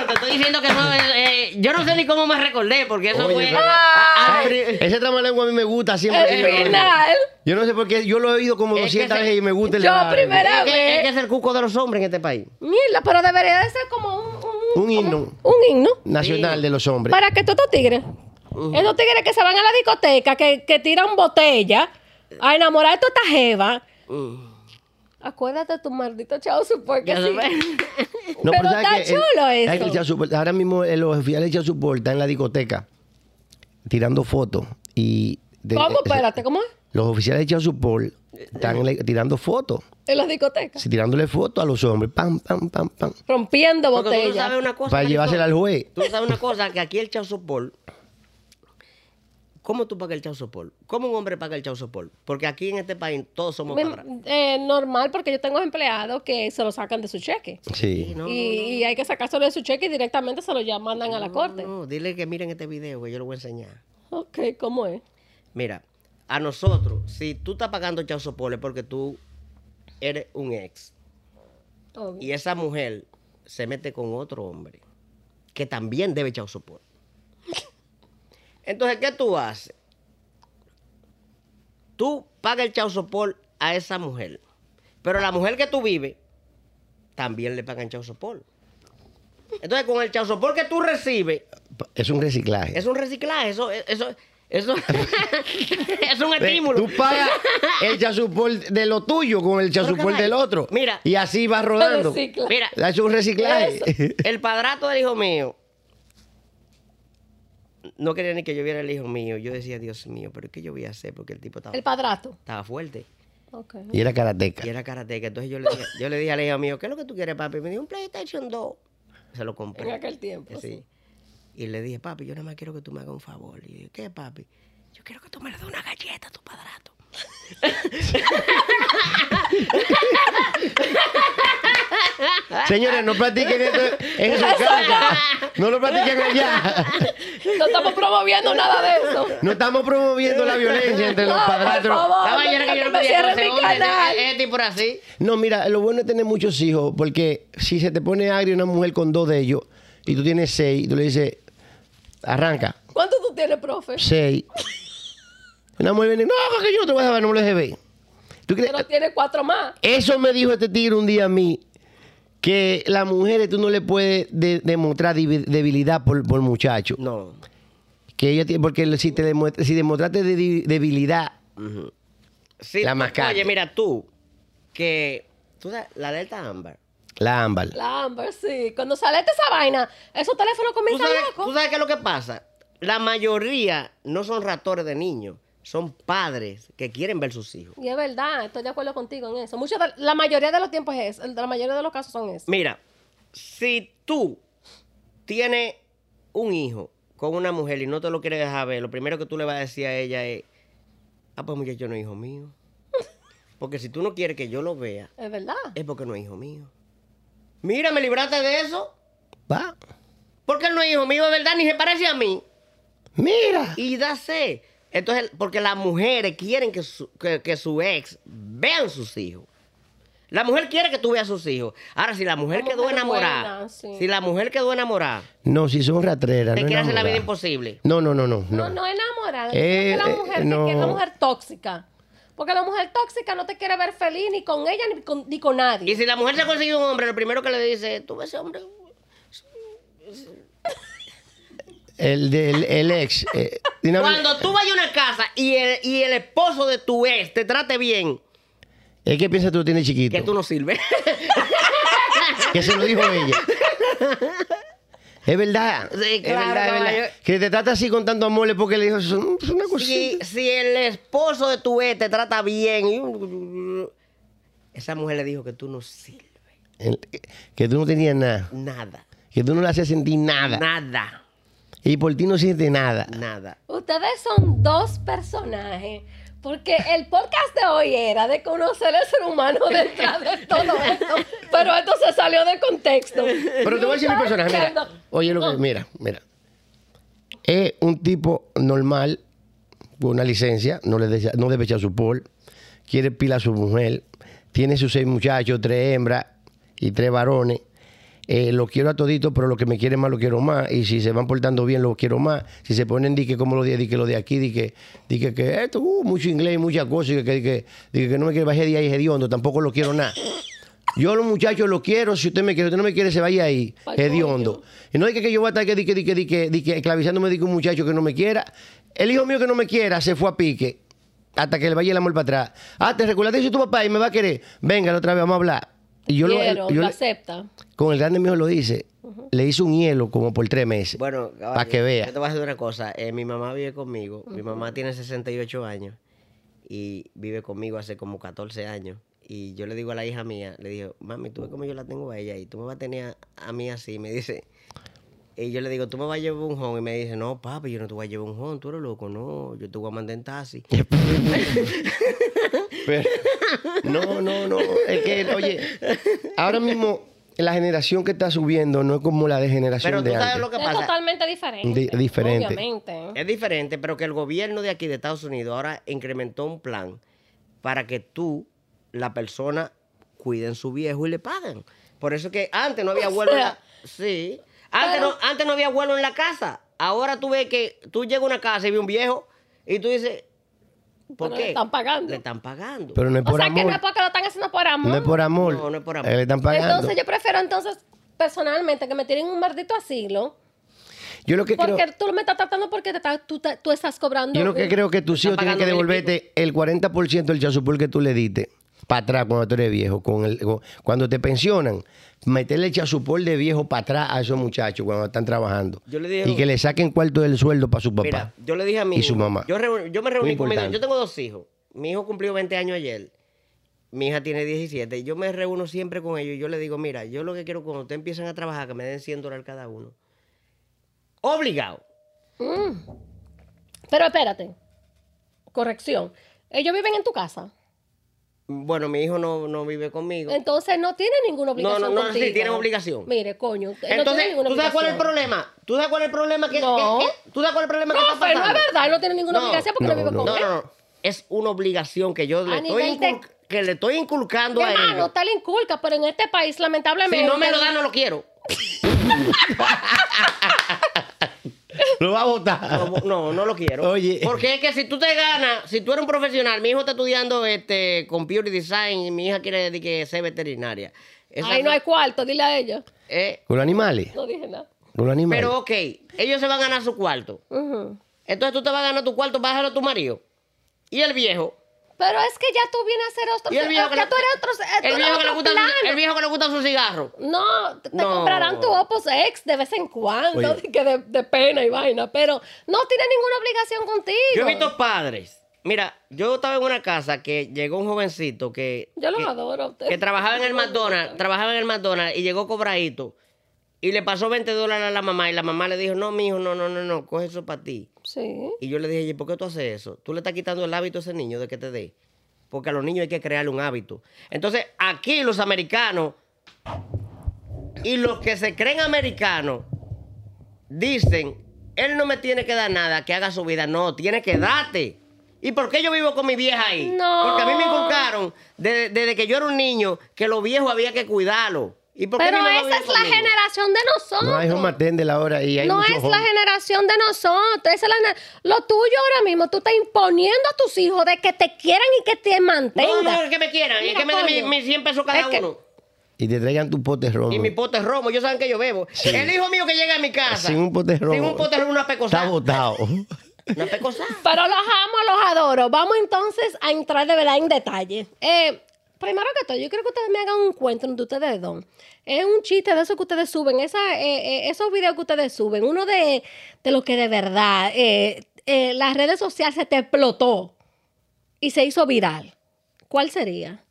Te estoy diciendo que no, eh, yo no sé ni cómo me recordé, porque eso Oye, fue. pero- Ah, Ay, ese tramalengua a mí me gusta siempre. El final. Yo no sé por qué, yo lo he oído como Es que 200 se- veces y me gusta el Yo tramalengua. primera es, que, es vez. que es el cuco de los hombres en este país. Mira, pero debería de ser como un, un, Un himno un himno. nacional de los hombres. Para que todos estos tigres, estos tigres que se van a la discoteca, que, que tiran botella a enamorar a toda esta jeva. Acuérdate de tu maldito chao support que Ya sí. No, Pero ¿sabes está chulo ¿sabes eso. ahora mismo eh, los oficiales support están en la discoteca tirando fotos y... de- ¿Cómo? eh, Espérate, ¿cómo es? Los oficiales de child support están tirando fotos. En las discotecas. sí, tirándole fotos a los hombres. Pam, pam, pam, pam. Rompiendo Porque tú no botellas. sabes una cosa. Para llevársela al juez. Tú sabes una cosa, que aquí el chau sopor. ¿Cómo tú pagas el chau sopor? ¿Cómo un hombre paga el chau sopor? Porque aquí en este país todos somos Me- padras. eh, normal, porque yo tengo empleados que se lo sacan de su cheque. Sí. No, y, y hay que sacárselo de su cheque y directamente se lo ya mandan a la corte. no, dile que miren este video que yo lo voy a enseñar. Ok, ¿cómo es? Mira, a nosotros, si tú estás pagando chau sopor es porque tú eres un ex. Obvio. y esa mujer se mete con otro hombre que también debe echar sopor. Entonces, ¿qué tú haces? Tú pagas el chau sopor a esa mujer, pero la mujer que tú vives también le pagan chau sopor. Entonces, con el chau sopor que tú recibes, Es un reciclaje. es un reciclaje, eso, eso, eso es un estímulo. Tú pagas el child support de lo tuyo con el caray, del otro. mira. Y así vas rodando. Recicla. Mira, Es un reciclaje. El padrato del hijo mío no quería ni que yo viera el hijo mío. Yo decía, Dios mío, pero ¿qué yo voy a hacer? Porque el tipo estaba, El padrato. estaba fuerte Ok. y era karateca. y era karateca. Entonces yo le, dije, yo le dije al hijo mío, ¿qué es lo que tú quieres, papi? Me dijo un PlayStation 2. Se lo compré. En aquel tiempo. Sí. sí. Y le dije, papi, yo nada más quiero que tú me hagas un favor. Y dije, ¿qué, papi? Yo quiero que tú me le des una galleta a tu padrato. Señores, no practiquen esto en su casa. No lo practiquen allá. No estamos promoviendo nada de eso. No estamos promoviendo la violencia entre los No, por padrastros. no mira, lo bueno es tener muchos hijos, porque si se te pone agrio una mujer con dos de ellos y tú tienes seis, y tú le dices, arranca, ¿Cuánto tú tienes, profe? seis. Una mujer viene, no, que yo no te voy a dejar, no me lo dejes ver. ¿Tú crees? Pero tiene cuatro más. Eso me dijo este tigre un día a mí, que las mujeres tú no le puedes de- demostrar debi- debilidad por, por muchacho. No. Que ella tiene, porque si te demuestra- si demostraste de- debilidad, Sí, La mascate. Oye, mira, tú, que. Tú sabes, la alerta Amber. la ámbar. La Amber, sí. Cuando sale esa vaina, esos teléfonos ¿Tú comienzan locos. tú sabes qué es lo que pasa? La mayoría no son raptores de niños, son padres que quieren ver sus hijos. Y es verdad, estoy de acuerdo contigo en eso. Muchos de- la mayoría de los tiempos es eso. La mayoría de los casos son eso. Mira, si tú tienes un hijo con una mujer y no te lo quieres dejar ver, lo primero que tú le vas a decir a ella es, ah, pues muchacho no es hijo mío. Porque si tú no quieres que yo lo vea, Es verdad. es porque no es hijo mío. Mira, me libraste de eso. Va. Porque él no es hijo mío, de verdad, ni se parece a mí. Mira. Y da sé. Entonces, porque las mujeres quieren que su, que, que su ex vean sus hijos. La mujer quiere que tú veas sus hijos. Ahora, si la mujer La quedó mujer enamorada, buena, sí. si la mujer quedó enamorada, No, si son ratreras. te no quiere hacer la vida imposible. No, no, no, no. No, no. no enamorada. Eh, es la eh, mujer no. que es la mujer tóxica. Porque la mujer tóxica no te quiere ver feliz ni con ella ni con, ni con nadie. Y si la mujer se consigue un hombre, lo primero que le dice, tú ves ese hombre. El del el ex. eh, Cuando tú vayas a una casa y el, y el esposo de tu ex te trate bien, Es que piensa tú tienes chiquito. que tú no sirves. Que se lo dijo ella. Es verdad. Sí, es claro, verdad, es verdad. caballo. Que te trata así con tanto amor porque le dijo, es un- es una si, cosita. si el esposo de tu ex te trata bien, esa mujer le dijo que tú no sirves. El- que tú no tenías nada. Nada. Que tú no le hacías sentir nada. Nada. Y por ti no siente nada. Nada. Ustedes son dos personajes. Porque el podcast de hoy era de conocer al ser humano detrás de todo esto. Pero esto se salió de contexto. Pero te voy a decir mi personaje. Mira, oye, lo que, mira, mira. Es un tipo normal, con una licencia, no, le deja- no debe echar su pol, quiere pila a su mujer, tiene sus seis muchachos, tres hembras y tres varones. Eh, lo quiero a todito, pero lo que me quiere más lo quiero más. Y si se van portando bien, lo quiero más. Si se ponen, di que como lo de, di que lo de aquí, di que, di que, esto, uh, mucho inglés, muchas cosas, y que, que, que, no me quiere bajar de ahí hediondo, tampoco lo quiero nada. Yo a los muchachos los quiero, si usted me quiere, usted no me quiere, se vaya ahí, hediondo. Y no es que, yo voy a estar que, di que, di que, di que, di que esclavizándome de que un muchacho que no me quiera. El hijo mío que no me quiera se fue a pique hasta que le vaya el amor para atrás. Ah, te recuerdas de tu papá y me va a querer. Venga, la otra vez vamos a hablar. Y yo, lo- Quiero, yo lo le- acepta. con el grande mío lo dice, le hice un hielo como por tres meses. Bueno, para que vea. Yo te voy a decir una cosa. eh, mi mamá vive conmigo. Mi mamá tiene 68 años y vive conmigo hace como 14 años. Y yo le digo a la hija mía, le digo, mami, tú ves cómo yo la tengo a ella y tú me vas a tener a, a mí así. Y me dice, y yo le digo, tú me vas a llevar un home. Y me dice, no, papi, yo no te voy a llevar un home, tú eres loco, no, yo te voy a mandar en taxi. Pero- no, no, no. Es que, oye, ahora mismo la generación que está subiendo no es como la de generación Pero tú de sabes antes. lo que Es pasa. totalmente diferente. Di- diferente. Obviamente. Es diferente, pero que el gobierno de aquí de Estados Unidos ahora incrementó un plan para que tú, la persona, cuiden su viejo y le pagan. Por eso que antes no había la... Sí. Antes, pero- no, antes no había vuelo en la casa. Ahora tú ves que tú llegas a una casa y ves un viejo y tú dices, ¿por Pero qué? le están pagando. Le están pagando. Pero no es O por sea que amor. no es porque lo están haciendo por amor. No es por amor. No, no es por amor. Eh, Le están pagando. Entonces yo prefiero entonces, personalmente, que me tiren un maldito asilo. yo lo que creo, Porque tú me estás tratando porque te estás- tú, te- tú estás cobrando. yo lo que creo que tus hijos tienen que devolverte el 40% del chasupul que tú le diste para atrás cuando tú eres viejo. Con el, con- cuando te pensionan, meterle el chasupol de viejo para atrás a esos muchachos cuando están trabajando. Yo le dije- y que le saquen cuarto del sueldo para su papá. Mira, yo le dije a mi y su mamá. Yo, me reuní con mi. Yo tengo dos hijos. Mi hijo cumplió 20 años ayer. Mi hija tiene 17. Yo me reúno siempre con ellos y yo le digo, mira, yo lo que quiero cuando ustedes empiezan a trabajar, que me den 100 dólares cada uno. Obligado. Pero espérate. Corrección. Ellos viven en tu casa. Bueno, mi hijo no, no vive conmigo. Entonces no tiene ninguna obligación. no, no, sí, contigo. tienen obligación. Mire, coño. él no Entonces, tiene ¿tú sabes cuál es el problema? ¿Tú sabes cuál es el problema que, No. que- que- ¿Tú sabes cuál es el problema que está Profe, no pasando? es verdad, él no tiene ninguna No, obligación porque no, no, vive no. con No, él. no, no. Es una obligación que yo le estoy, nivel de- incul- que le estoy inculcando a Hermano, ellos. usted le inculca, pero en este país, lamentablemente. Si no me lo dan, no lo quiero. Lo va a votar. No, no, no lo quiero. Oye. Porque es que si tú te ganas, si tú eres un profesional, mi hijo está estudiando este computer design y mi hija quiere que ser veterinaria. Esa Ahí no hay cuarto, dile a ella. eh, Con los animales. No dije nada. Con los animales. pero ok, ellos se van a ganar su cuarto. Entonces tú te vas a ganar tu cuarto, vas a dejarlo a tu marido. Y el viejo. Pero es que ya tú vienes a hacer otro. Y el viejo que ya tú eres otro. El eres viejo, que le gusta, plano. el viejo que le gusta su cigarro. No, te, No. comprarán tu Opus X de vez en cuando, Oye. que de, de pena y vaina, pero no tiene ninguna obligación contigo. Yo he visto padres. Mira, yo estaba en una casa que llegó un jovencito que. Yo los que- adoro a ustedes. que trabajaba en el McDonald's, trabajaba en el McDonald's y llegó cobradito. Y le pasó 20 dólares a la mamá y la mamá le dijo, no, mijo, no, no, no, no, coge eso para ti. Sí. Y yo le dije, ¿y por qué tú haces eso? Tú le estás quitando el hábito a ese niño de que te dé. Porque a los niños hay que crearle un hábito. Entonces, aquí los americanos y los que se creen americanos dicen, él no me tiene que dar nada, que haga su vida. No, tiene que darte. ¿Y por qué yo vivo con mi vieja ahí? No. Porque a mí me inculcaron desde, desde que yo era un niño que los viejos había que cuidarlos. ¿Y por qué Pero esa es la conmigo? generación de nosotros. No hay home attendant ahora y hay No es la generación de nosotros. esa es la lo tuyo ahora mismo, tú estás imponiendo a tus hijos de que te quieran y que te No, mantengan. no, es que me quieran. y Mira, que me den mis 100 pesos cada Es que- uno. Y te traigan tu pote romo. Y mi pote romo, ellos saben que yo bebo. El hijo mío que llega a mi casa. Sin un pote romo. Sin un pote romo, una Está pecosada. botado. Una pecosada. Pero los amo, los adoro. Vamos entonces a entrar de verdad en detalle. Eh, primero que todo, yo quiero que ustedes me hagan un cuento de ustedes dos. Es un chiste de eso que ustedes suben, esa, eh, eh, esos videos que ustedes suben. Uno de, de lo que de verdad eh, eh, las redes sociales se te explotó y se hizo viral. ¿Cuál sería?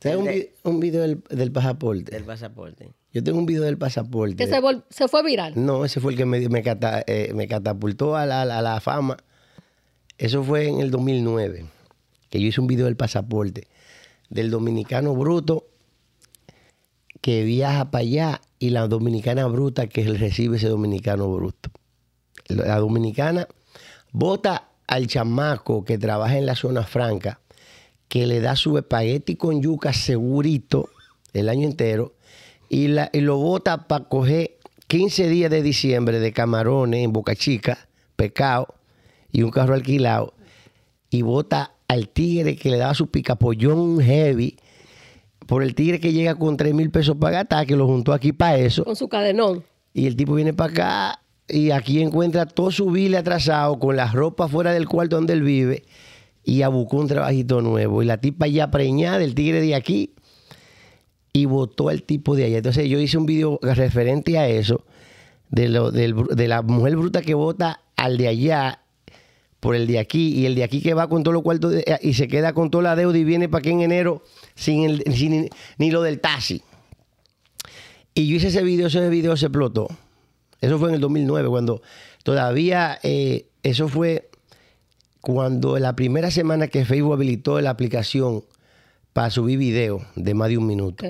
¿Sabes un, vi- un video del, del pasaporte? Del pasaporte. Yo tengo un video del pasaporte. Que se, vol- se fue viral. No, ese fue el que me, me, cata- eh, me catapultó a la, a la- a la fama. Eso fue en el 2009. que yo hice un video del pasaporte, del dominicano bruto que viaja para allá y la dominicana bruta que recibe ese dominicano bruto. La dominicana vota al chamaco que trabaja en la zona franca, que le da su espagueti con yuca segurito el año entero y, la, y lo vota para coger 15 días de diciembre de camarones en Boca Chica, pecado y un carro alquilado y vota al tigre que le da su picapollón heavy por el tigre que llega con 3 mil pesos para gastar, que lo juntó aquí para eso. Con su cadenón. Y el tipo viene para acá y aquí encuentra todo su bile atrasado con la ropa fuera del cuarto donde él vive y a buscó un trabajito nuevo. Y la tipa ya preñada del tigre de aquí y votó al tipo de allá. Entonces yo hice un video referente a eso, de, lo, del- de la mujer bruta que vota al de allá por el de aquí y el de aquí que va con todos los cuartos de- y se queda con toda la deuda y viene para aquí en enero sin, el- sin ni lo del taxi. Y yo hice ese video, ese video se explotó. Eso fue en el 2009, cuando todavía, eh, eso fue cuando la primera semana que Facebook habilitó la aplicación para subir video de más de un minuto.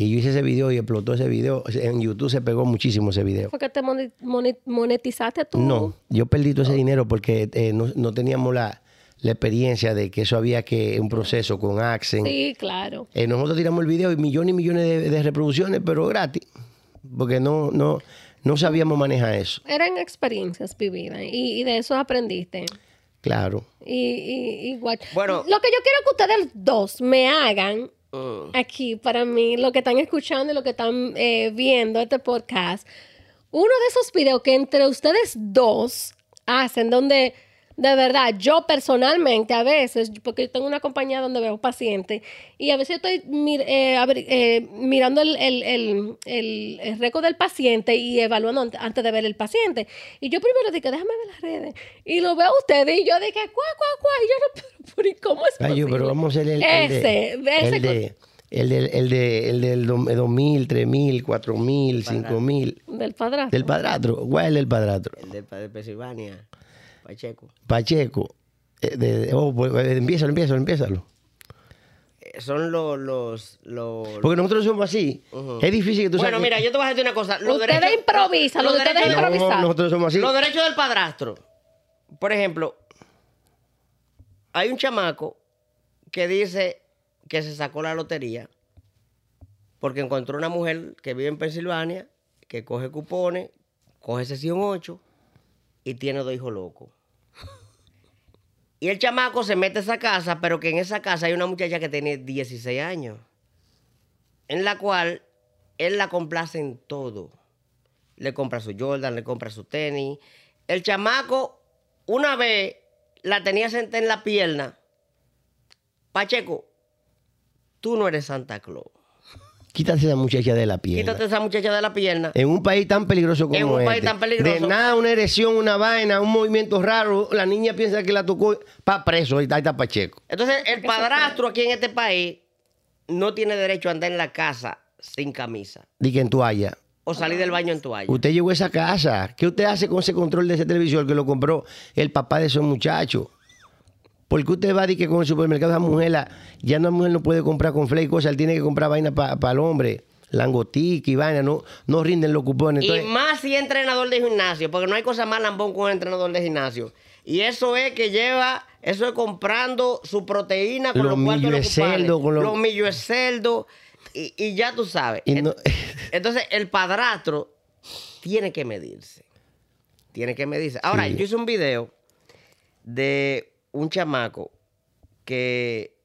Y yo hice ese video y explotó ese video. En YouTube se pegó muchísimo ese video. ¿Fue que te monetizaste tú? No, yo perdí todo ese dinero porque eh, no, no teníamos la, la experiencia de que eso había que un proceso con Accent. Sí, claro. Eh, nosotros tiramos el video y millones y millones de, de reproducciones, pero gratis, porque no, no, no sabíamos manejar eso. Eran experiencias vividas y, y de eso aprendiste. Claro. Y, y, igual. Bueno. Lo que yo quiero que ustedes dos me hagan Aquí, para mí, lo que están escuchando y lo que están eh, viendo este podcast, uno de esos videos que entre ustedes dos hacen, donde de verdad yo personalmente a veces, porque yo tengo una compañía donde veo pacientes, y a veces estoy mir- eh, eh, mirando el, el, el, el- el récord del paciente y evaluando ant- antes de ver el paciente. Y yo primero dije, déjame ver las redes. Y lo veo a ustedes y yo dije, cuá, cuá, cuá. Y yo no, pero, pero ¿y cómo es Ay, yo, posible? pero vamos a hacer el, el Ese, de, ese el de, el del, el de, el del dos- 2000, 3000, 4000, 5000. Del padrastro. Del padrastro. ¿Cuál es el del padrastro? El de, de Pensilvania, Pacheco. Pacheco. Eh, de- de- oh, pues, eh, empiézalo, empiézalo, empiézalo. Eh, Son los... los, los Porque nosotros somos así. Ujú. Es difícil que tú bueno, mira, yo te voy a decir una cosa. Los Ustedes derechos- improvisan, lo de ustedes derechos- No, improvisar. nosotros somos así. Los derechos del padrastro. Por ejemplo, hay un chamaco que dice que se sacó la lotería porque encontró una mujer que vive en Pensilvania, que coge cupones, coge sesión 8 y tiene dos hijos locos. Y el chamaco se mete a esa casa, pero que en esa casa hay una muchacha que tiene 16 años, en la cual él la complace en todo le compra su Jordan, le compra su tenis. El chamaco, una vez la tenía sentada en la pierna. Pacheco, tú no eres Santa Claus. Quítate esa muchacha de la pierna. Quítate esa muchacha de la pierna. En un país tan peligroso como En un país este, tan peligroso. De nada, una erección, una vaina, un movimiento raro, la niña piensa que la tocó para preso, ahí está, ahí está Pacheco. Entonces, el padrastro aquí en este país no tiene derecho a andar en la casa sin camisa Di que en toalla. o salir del baño en toalla. Usted llegó a esa casa. ¿Qué usted hace con ese control de ese televisor que lo compró el papá de esos muchachos? Porque usted va a decir que con el supermercado esa mujer, la- ya una mujer no puede comprar con y cosas, él tiene que comprar vaina para el hombre, langotica y vaina, no, no rinden los cupones. Y más si es entrenador de gimnasio, porque no hay cosa más lambón que un entrenador de gimnasio. Y eso es que lleva, eso es comprando su proteína con Los los, millos los de cerdo, con los- los millos de cerdo, y, y ya tú sabes. y no- Entonces, el padrastro tiene que medirse. Tiene que medirse. Ahora, Sí. yo hice un video de un chamaco que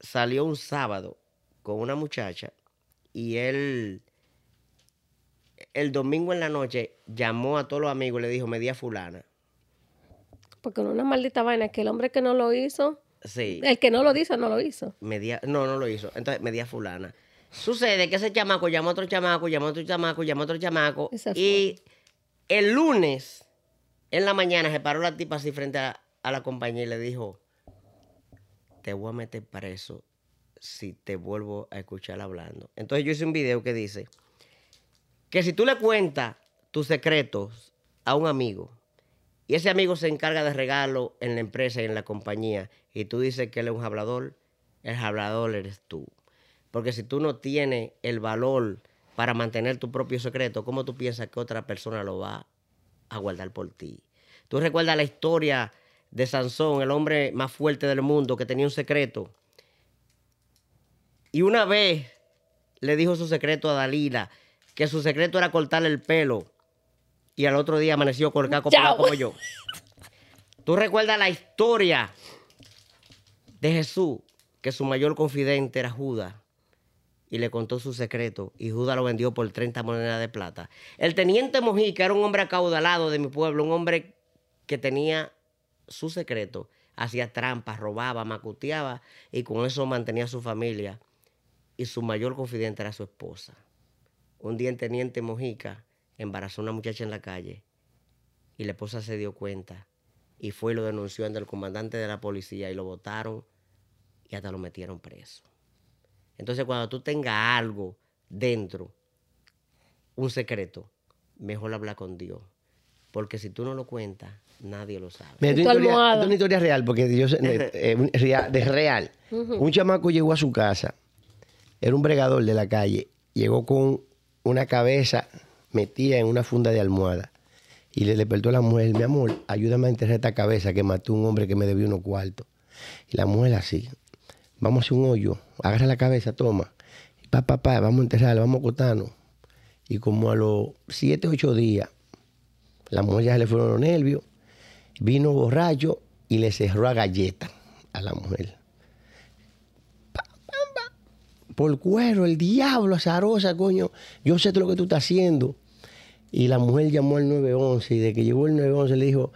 salió un sábado con una muchacha y él el domingo en la noche llamó a todos los amigos y le dijo, me di a fulana. Porque no una maldita vaina que el hombre que no lo hizo, Sí. el que no lo dice, no lo hizo. me di a- no, no lo hizo. Entonces me di a fulana. Sucede que ese chamaco llamó a otro chamaco, llamó a otro chamaco, llamó a otro chamaco. Y el lunes, en la mañana, se paró la tipa así frente a, a la compañía y le dijo, te voy a meter preso si te vuelvo a escuchar hablando. Entonces yo hice un video que dice que si tú le cuentas tus secretos a un amigo y ese amigo se encarga de regalo en la empresa y en la compañía, y tú dices que él es un hablador, el hablador eres tú. Porque si tú no tienes el valor para mantener tu propio secreto, ¿cómo tú piensas que otra persona lo va a guardar por ti? Tú recuerdas la historia de Sansón, el hombre más fuerte del mundo que tenía un secreto. Y una vez le dijo su secreto a Dalila, que su secreto era cortarle el pelo. Y al otro día amaneció con el caco como yo. Tú recuerdas la historia de Jesús, que su mayor confidente era Judas. Y le contó su secreto. Y Judas lo vendió por 30 monedas de plata. El teniente Mojica era un hombre acaudalado de mi pueblo, un hombre que tenía su secreto. Hacía trampas, robaba, macuteaba y con eso mantenía a su familia. Y su mayor confidente era su esposa. Un día el teniente Mojica embarazó a una muchacha en la calle y la esposa se dio cuenta y fue y lo denunció ante el comandante de la policía y lo votaron y hasta lo metieron preso. Entonces cuando tú tengas algo dentro, un secreto, mejor habla con Dios. Porque si tú no lo cuentas, nadie lo sabe. Mira, historia, es una real, porque yo sé- eh, eh, un- real-. Un chamaco llegó a su casa, era un bregador de la calle, llegó con una cabeza metida en una funda de almohada y le despertó a la mujer, mi amor, ayúdame a enterrar esta cabeza que mató un hombre que me debió unos cuartos. Y la mujer así, vamos a hacer un hoyo, agarra la cabeza, toma, y pa, pa, pa, vamos a enterrarla, vamos a acotarnos. Y como a los siete, ocho días, la mujer ya se le fueron los nervios, vino borracho y le cerró a galleta a la mujer. Pa, pam, pa. Por cuero, el diablo, azarosa, coño. Yo sé lo que tú estás haciendo. Y la mujer llamó al 911 y de que llegó el 911 le dijo,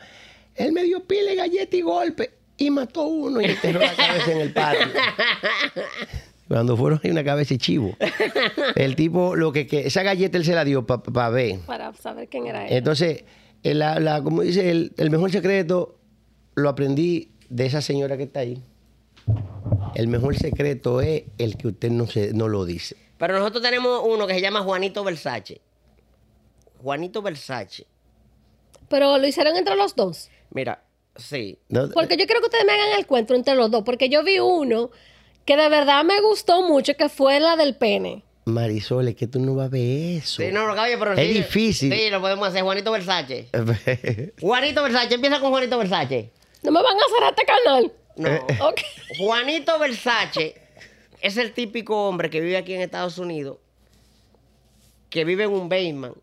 él me dio pile, galleta y golpe y mató uno y enterró la cabeza en el patio. Cuando fueron hay una cabeza de chivo. El tipo, lo que, que esa galleta él se la dio para ver. Para saber quién era él. Entonces, la, la- como dice, el, el mejor secreto lo aprendí de esa señora que está ahí. El mejor secreto es el que usted no, se, no lo dice. Pero nosotros tenemos uno que se llama Juanito Versace. Juanito Versace. Pero lo hicieron entre los dos. Mira, sí. No- Porque yo quiero que ustedes me hagan el cuento entre los dos. Porque yo vi uno que de verdad me gustó mucho, que fue la del pene. Marisol, es que tú no vas a ver eso. Sí, no, no, oye, pero Es sí, difícil. Sí, lo podemos hacer. Juanito Versace. Juanito Versace, empieza con Juanito Versace. No me van a hacer este canal. No. Ok. Juanito Versace es el típico hombre que vive aquí en Estados Unidos, que vive en un basement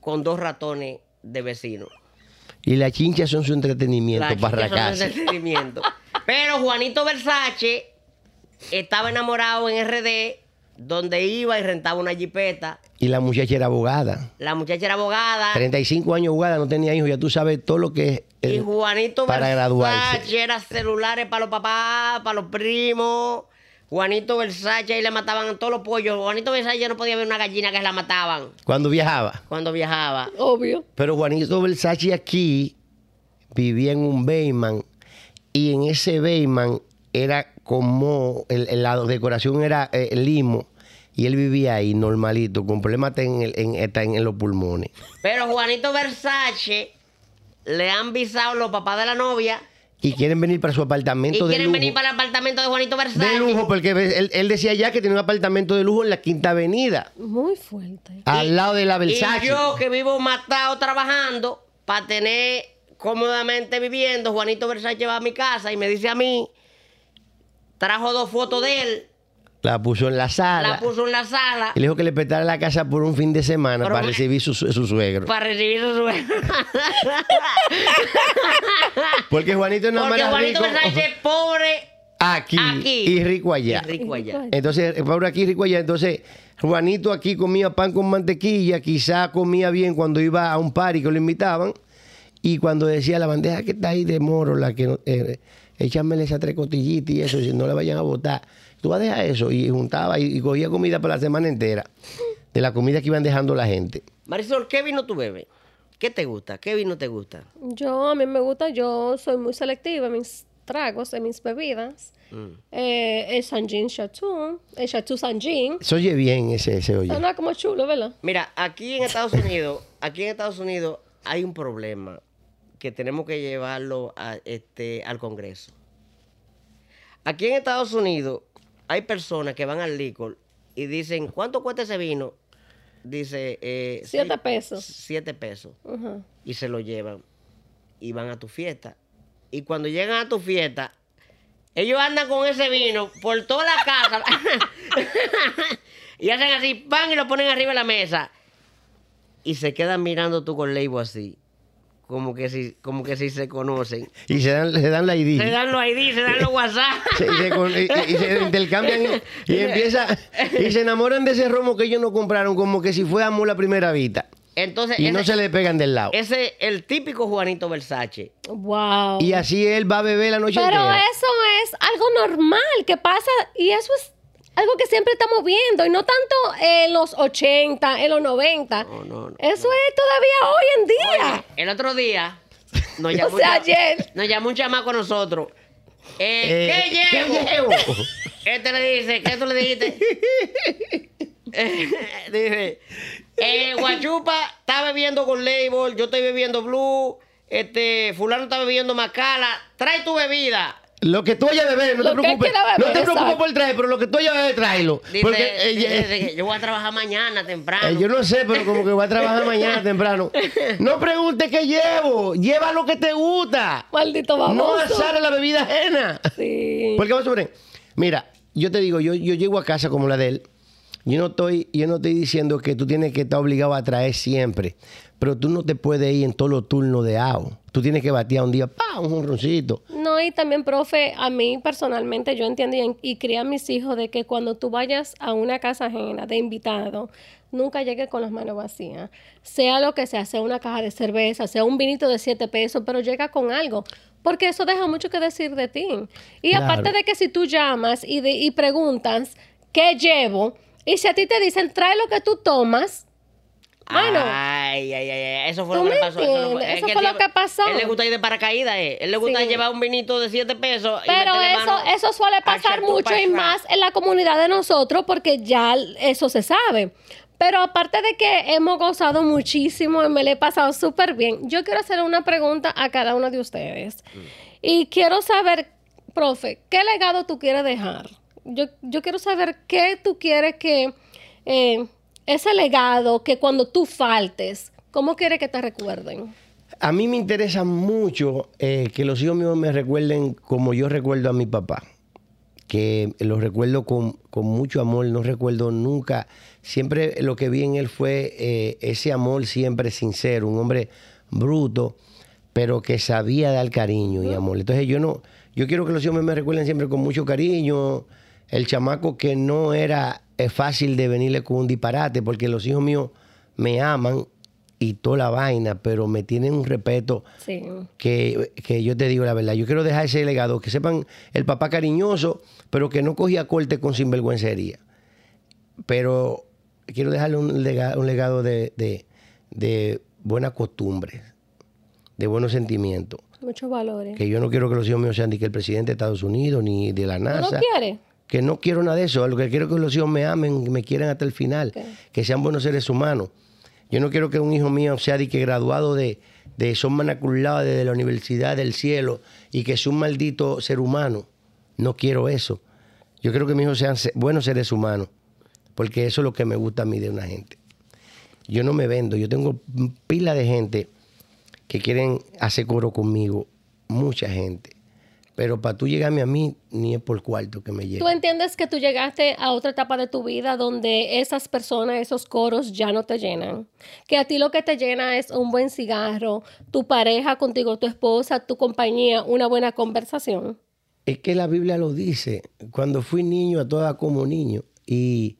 con dos ratones de vecinos. y las chinchas son su entretenimiento Las para chicas son racarse. entretenimiento. Pero Juanito Versace estaba enamorado en RD, donde iba y rentaba una jipeta. Y la muchacha era abogada. La muchacha era abogada. 35 años abogada, no tenía hijos. Ya tú sabes todo lo que es. Y Juanito para Versace graduarse. era celulares para los papás, para los primos. Juanito Versace ahí le mataban a todos los pollos. Juanito Versace no podía ver una gallina que la mataban Cuando viajaba. cuando viajaba. Obvio. Pero Juanito Versace aquí vivía en un Bayman y en ese Bayman era como el, el- la decoración era eh, limo y él vivía ahí normalito con problemas en, el- en- en los pulmones. Pero Juanito Versace le han visado los papás de la novia Y quieren venir para su y apartamento de quieren lujo. venir para el apartamento de Juanito Versace. De lujo, porque él, él decía ya que tenía un apartamento de lujo en la Quinta Avenida, Muy fuerte. al lado de la Versace. Y yo que vivo matado trabajando para tener cómodamente viviendo, Juanito Versace va a mi casa y me dice a mí, trajo dos fotos de él, La puso en la sala. la puso en la sala Y le dijo que le prestara la casa por un fin de semana para recibir su, su suegro. para recibir su sueldo. Porque Juanito no Porque Juanito rico es pobre aquí, aquí y rico allá. y rico allá. Entonces, pobre aquí, rico allá. Entonces, Juanito aquí comía pan con mantequilla, quizá comía bien cuando iba a un party que lo invitaban. Y cuando decía la bandeja que está ahí de moro, la que no- eh, échamele esa tres cotillitas y eso, si no le vayan a botar. Tú vas a dejar eso. Y juntaba y, y cogía comida para la semana entera. De la comida que iban dejando la gente. Marisol, ¿qué vino tú bebes? ¿Qué te gusta? ¿Qué vino te gusta? Yo, a mí me gusta, yo soy muy selectiva en mis tragos, en mis bebidas. Mm. Eh, el Sanjin Chateau, el Chateau Sanjin. Se oye bien ese, ese oye. Suena como chulo, ¿verdad? Mira, aquí en Estados Unidos, aquí en Estados Unidos hay un problema que tenemos que llevarlo a, este, al Congreso. Aquí en Estados Unidos hay personas que van al licor y dicen, ¿cuánto cuesta ese vino? Dice... Eh, siete pesos. Siete pesos. Y se lo llevan. Y van a tu fiesta. Y cuando llegan a tu fiesta, ellos andan con ese vino por toda la casa. y hacen así, pan y lo ponen arriba de la mesa. Y se quedan mirando tú con label así como que si, como que si se conocen. Y se dan, se dan la ID. Se dan los ID, se dan los WhatsApp. y, se, intercambian y, empieza, y se enamoran de ese romo que ellos no compraron, como que si fue amor la primera vista. Entonces, y no se le pegan del lado. Ese es el típico Juanito Versace. Wow. Y así él va a beber la noche Pero eso es algo normal que pasa y eso es algo que siempre estamos viendo y no tanto en los 80, en los 90. No, no, no, Eso es todavía hoy en día. el otro día nos llamó, o sea, ayer. nos llamó un chamaco a nosotros. Eh, eh, ¿qué, llevo? ¿Qué llevo? Este le dice, ¿qué tú le dijiste? dice, eh, Guachupa está bebiendo con label, yo estoy bebiendo blue, este, fulano está bebiendo macala, trae tu bebida. Lo que tú vayas a beber, no te preocupes. no te preocupes por traer, pero lo que tú vayas a beber, tráelo. porque, eh, yo voy a trabajar mañana temprano. Eh, yo no sé, pero como que voy a trabajar mañana temprano. No preguntes qué llevo. Lleva lo que te gusta. Maldito baboso. No azar la bebida ajena. Sí. Porque vamos a ver. Mira, yo te digo, yo, yo llego a casa como la de él. Yo no, estoy, yo no estoy diciendo que tú tienes que estar obligado a traer siempre, pero tú no te puedes ir en todos los turnos de AO. Tú tienes que batear un día, pa, un jonroncito. No, y también, profe, a mí personalmente yo entiendo y, y crié a mis hijos de que cuando tú vayas a una casa ajena de invitado, nunca llegues con las manos vacías. Sea lo que sea, sea una caja de cerveza, sea un vinito de siete pesos, pero llega con algo. Porque eso deja mucho que decir de ti. Y aparte de que si tú llamas y, y preguntas, ¿qué llevo? Y si a ti te dicen, trae lo que tú tomas, bueno, ay, ay, ay, eso fue lo que pasó. Eso, fue, eso fue lo que pasó. Él le gusta ir de paracaídas, eh. él le gusta llevar un vinito de 7 pesos. Pero eso, eso suele pasar mucho y más en la comunidad de nosotros porque ya eso se sabe. Pero aparte de que hemos gozado muchísimo y me le he pasado súper bien, yo quiero hacer una pregunta a cada uno de ustedes. Mm. Y quiero saber, profe, ¿qué legado tú quieres dejar? yo, yo quiero saber qué tú quieres que eh, ese legado, que cuando tú faltes, ¿cómo quieres que te recuerden? A mí me interesa mucho eh, que los hijos míos me recuerden como yo recuerdo a mi papá, que lo recuerdo con, mucho amor, no recuerdo nunca, siempre lo que vi en él fue eh, ese amor siempre sincero, un hombre bruto, pero que sabía dar cariño y amor. Entonces yo no, yo quiero que los hijos míos me recuerden siempre con mucho cariño, el chamaco que no era eh, fácil de venirle con un disparate, porque los hijos míos me aman y toda la vaina, pero me tienen un respeto que, yo te digo la verdad. Yo quiero dejar ese legado, que sepan el papá cariñoso, pero que no cogía corte con sinvergüencería. Pero quiero dejarle un legado, un legado de, de, de buenas costumbres, de buenos sentimientos. Muchos valores. Que yo no quiero que los hijos míos sean ni que el presidente de Estados Unidos, ni de la NASA. ¿No quiere? Que no quiero nada de eso. Lo que quiero es que los hijos me amen, me quieran hasta el final, que sean buenos seres humanos. Yo no quiero que un hijo mío sea de que graduado de, de son manaculados de la Universidad del Cielo y que sea un maldito ser humano. No quiero eso. Yo quiero que mis hijos sean buenos seres humanos, porque eso es lo que me gusta a mí de una gente. Yo no me vendo, yo tengo pila de gente que quieren hacer coro conmigo, mucha gente. Pero para tú llegarme a mí, ni es por cuarto que me llegue. ¿Tú entiendes que tú llegaste a otra etapa de tu vida donde esas personas, esos coros ya no te llenan? Que a ti lo que te llena es un buen cigarro, tu pareja contigo, tu esposa, tu compañía, una buena conversación. Es que la Biblia lo dice. Cuando fui niño, a toda como niño. Y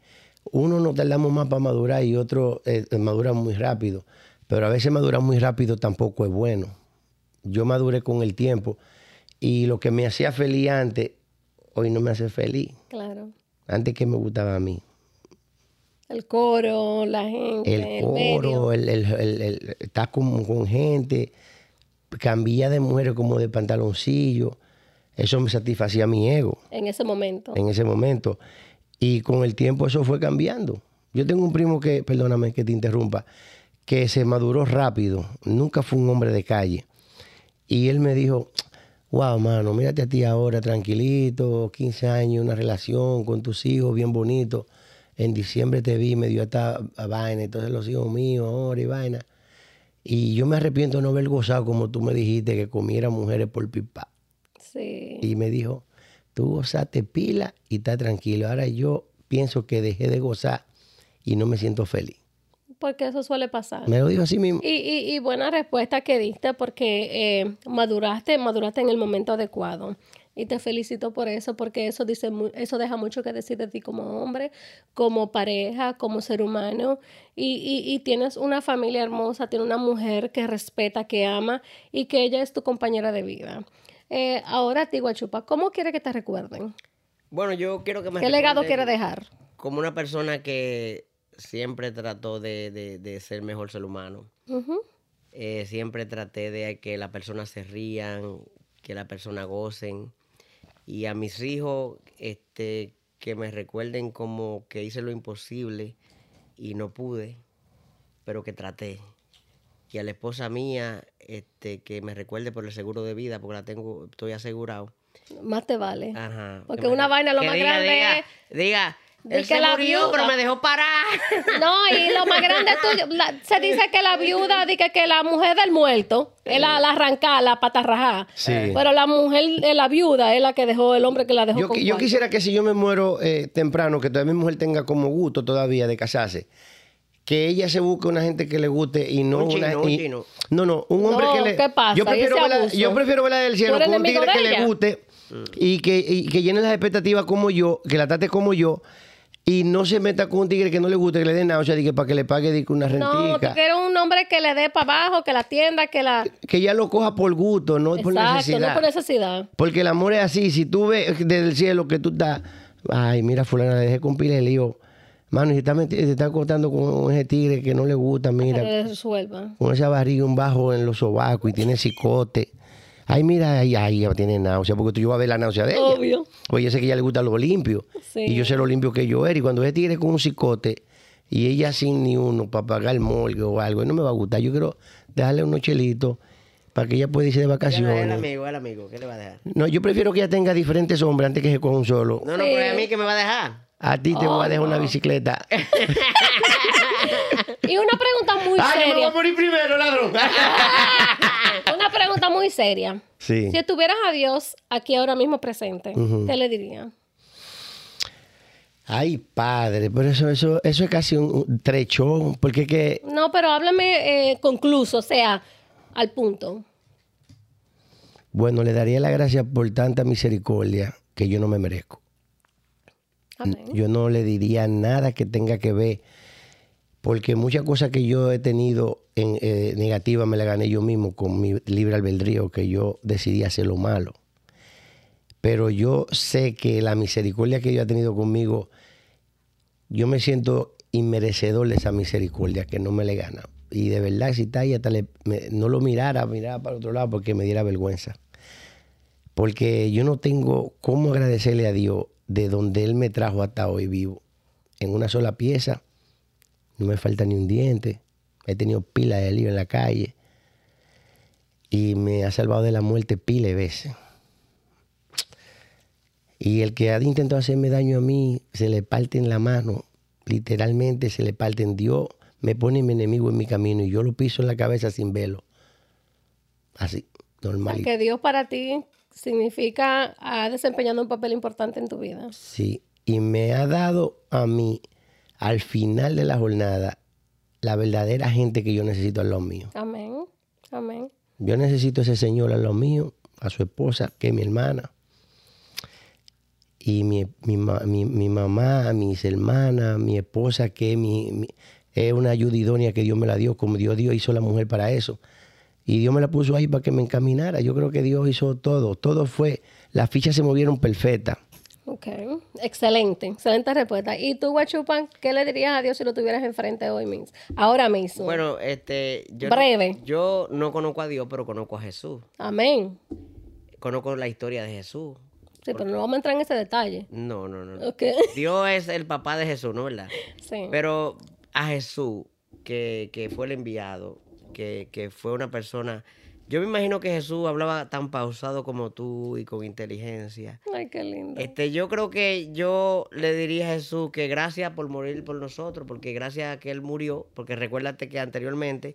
uno no tardamos más para madurar y otro eh, madura muy rápido. Pero a veces madurar muy rápido tampoco es bueno. Yo maduré con el tiempo y lo que me hacía feliz antes, hoy no me hace feliz. Claro. Antes que me gustaba a mí. El coro, la gente. El coro, el, el, estar con, con gente, cambiar de mujeres como de pantaloncillo. Eso me satisfacía mi ego. En ese momento. En ese momento. Y con el tiempo eso fue cambiando. Yo tengo un primo que, perdóname que te interrumpa, que se maduró rápido. Nunca fue un hombre de calle Y él me dijo, wow, mano, mírate a ti ahora, tranquilito, 15 años, una relación con tus hijos, bien bonito. En diciembre te vi, me dio esta vaina, entonces los hijos míos, ahora y vaina. Y yo me arrepiento de no haber gozado como tú me dijiste que comiera mujeres por pipa. Sí. Y me dijo, tú gozaste pila y está tranquilo. Ahora yo pienso que dejé de gozar y no me siento feliz. Porque eso suele pasar. Me lo dijo así mismo. Y, y, y buena respuesta que diste porque eh, maduraste, maduraste en el momento adecuado. Y te felicito por eso, porque eso dice eso deja mucho que decir de ti como hombre, como pareja, como ser humano. Y, y, y tienes una familia hermosa, tienes una mujer que respeta, que ama y que ella es tu compañera de vida. Eh, ahora, ti, Guachupa, ¿cómo quiere que te recuerden? Bueno, yo quiero que me ¿Qué legado quiere dejar? Como una persona que siempre trató de, de- de ser mejor ser humano. Eh, siempre traté de que las personas se rían, que las personas gocen. Y a mis hijos, este, que me recuerden como que hice lo imposible y no pude, pero que traté. Y a la esposa mía, este, que me recuerde por el seguro de vida, porque la tengo, estoy asegurado. Más te vale. Ajá. Porque una vaina lo más diga, grande diga, es- Diga, él que se la murió, viuda- pero me dejó parar. No, y lo más grande tuyo, la- se dice que la viuda, dice que la mujer del muerto es la, la arrancada, la patarrajá. Sí. Pero la mujer de la viuda es la que dejó, el hombre que la dejó Yo, con yo quisiera que si yo me muero eh, temprano, que todavía mi mujer tenga como gusto todavía de casarse, que ella se busque una gente que le guste y no Un chino, una... un y- chino. No, no, un hombre No, que le... ¿qué pasa? Yo prefiero, ¿Y ese verla, yo prefiero verla del cielo con un tigre que le guste y que, y que llene las expectativas como yo, que la trate como yo y no se meta con un tigre que no le guste, que le dé náusea, di que para que le pague que una No, tú rentica. quieres un hombre que le dé para abajo, que la atienda, que la... que ella lo coja por gusto, no por necesidad. no por necesidad. Porque el amor es así. Si tú ves desde el cielo que tú estás, ay, mira, fulana, le dejé con pila de lío. Mano, y se está, se está con ese tigre que no le gusta, Que mira, le resuelva. con esa barriga, un bajo en los sobacos y tiene cicote. Ay, mira, ay, ay, ella tiene náusea, porque tú yo voy a ver la náusea de ella. Obvio. Pues yo sé que a ella le gusta lo limpio. Sí. Y yo sé lo limpio que yo era. Y cuando ese tigre con un cicote y ella sin ni uno para pagar el morgue o algo, no me va a gustar. Yo quiero dejarle unos chelitos para que ella pueda irse de El vacaciones. amigo, el amigo, ¿qué le va a dejar? No, yo prefiero que ella tenga diferentes hombres antes que se coja un solo. No, no, Sí. pero a mí que me va a dejar. A ti te voy a dejar una bicicleta. Y una pregunta muy ¡Ay, yo me voy seria. a morir primero, ladrón! Una pregunta muy seria. sí. Si tuvieras a Dios aquí ahora mismo presente, ¿qué le diría? Ay, padre, pero eso, eso, eso es casi un, trechón, porque que No, pero háblame eh, concluso, o sea, al punto. Bueno, le daría la gracia por tanta misericordia que yo no me merezco. Amén. Yo no le diría nada que tenga que ver, porque muchas cosas que yo he tenido en eh, negativa me las gané yo mismo con mi libre albedrío, que yo decidí hacer lo malo. Pero yo sé que la misericordia que Dios ha tenido conmigo, yo me siento inmerecedor de esa misericordia que no me le gana. Y de verdad, si está ahí, hasta no lo mirara, mirara para otro lado porque me diera vergüenza. Porque yo no tengo cómo agradecerle a Dios de donde Él me trajo hasta hoy vivo. En una sola pieza, no me falta ni un diente. He tenido pila de lío en la calle. Y me ha salvado de la muerte pila de veces. Y el que ha intentado hacerme daño a mí, se le parte en la mano. Literalmente se le parte en Dios. Me pone mi enemigo en mi camino y yo lo piso en la cabeza sin velo. Así, normal. Que Dios para ti significa ha desempeñado un papel importante en tu vida. Sí, y me ha dado a mí, al final de la jornada, la verdadera gente que yo necesito al lado mío. Amén. Amén. Yo necesito a ese señor al lado mío, a su esposa, que es mi hermana, y mi, mi, mi- mi mamá, mis hermanas, mi esposa, que es, mi, mi- es una ayuda idónea que Dios me la dio, como Dios, Dios hizo la mujer para eso. Y Dios me la puso ahí para que me encaminara. Yo creo que Dios hizo todo. Todo fue, las fichas se movieron perfectas. Ok. Excelente. Excelente respuesta. ¿Y tú, Guachupan, qué le dirías a Dios si lo tuvieras enfrente hoy mismo? Ahora mismo. Bueno, este. Yo Breve. No, yo no conozco a Dios, pero conozco a Jesús. Amén. Conozco la historia de Jesús. Sí, pero no vamos a entrar en ese detalle. No, no, no. Ok. Dios es el papá de Jesús, ¿no verdad? Sí. Pero a Jesús, que, que fue el enviado, que, que fue una persona. Yo me imagino que Jesús hablaba tan pausado como tú y con inteligencia. Ay, qué lindo. Este, yo creo que yo le diría a Jesús que gracias por morir por nosotros, porque gracias a que Él murió, porque recuérdate que anteriormente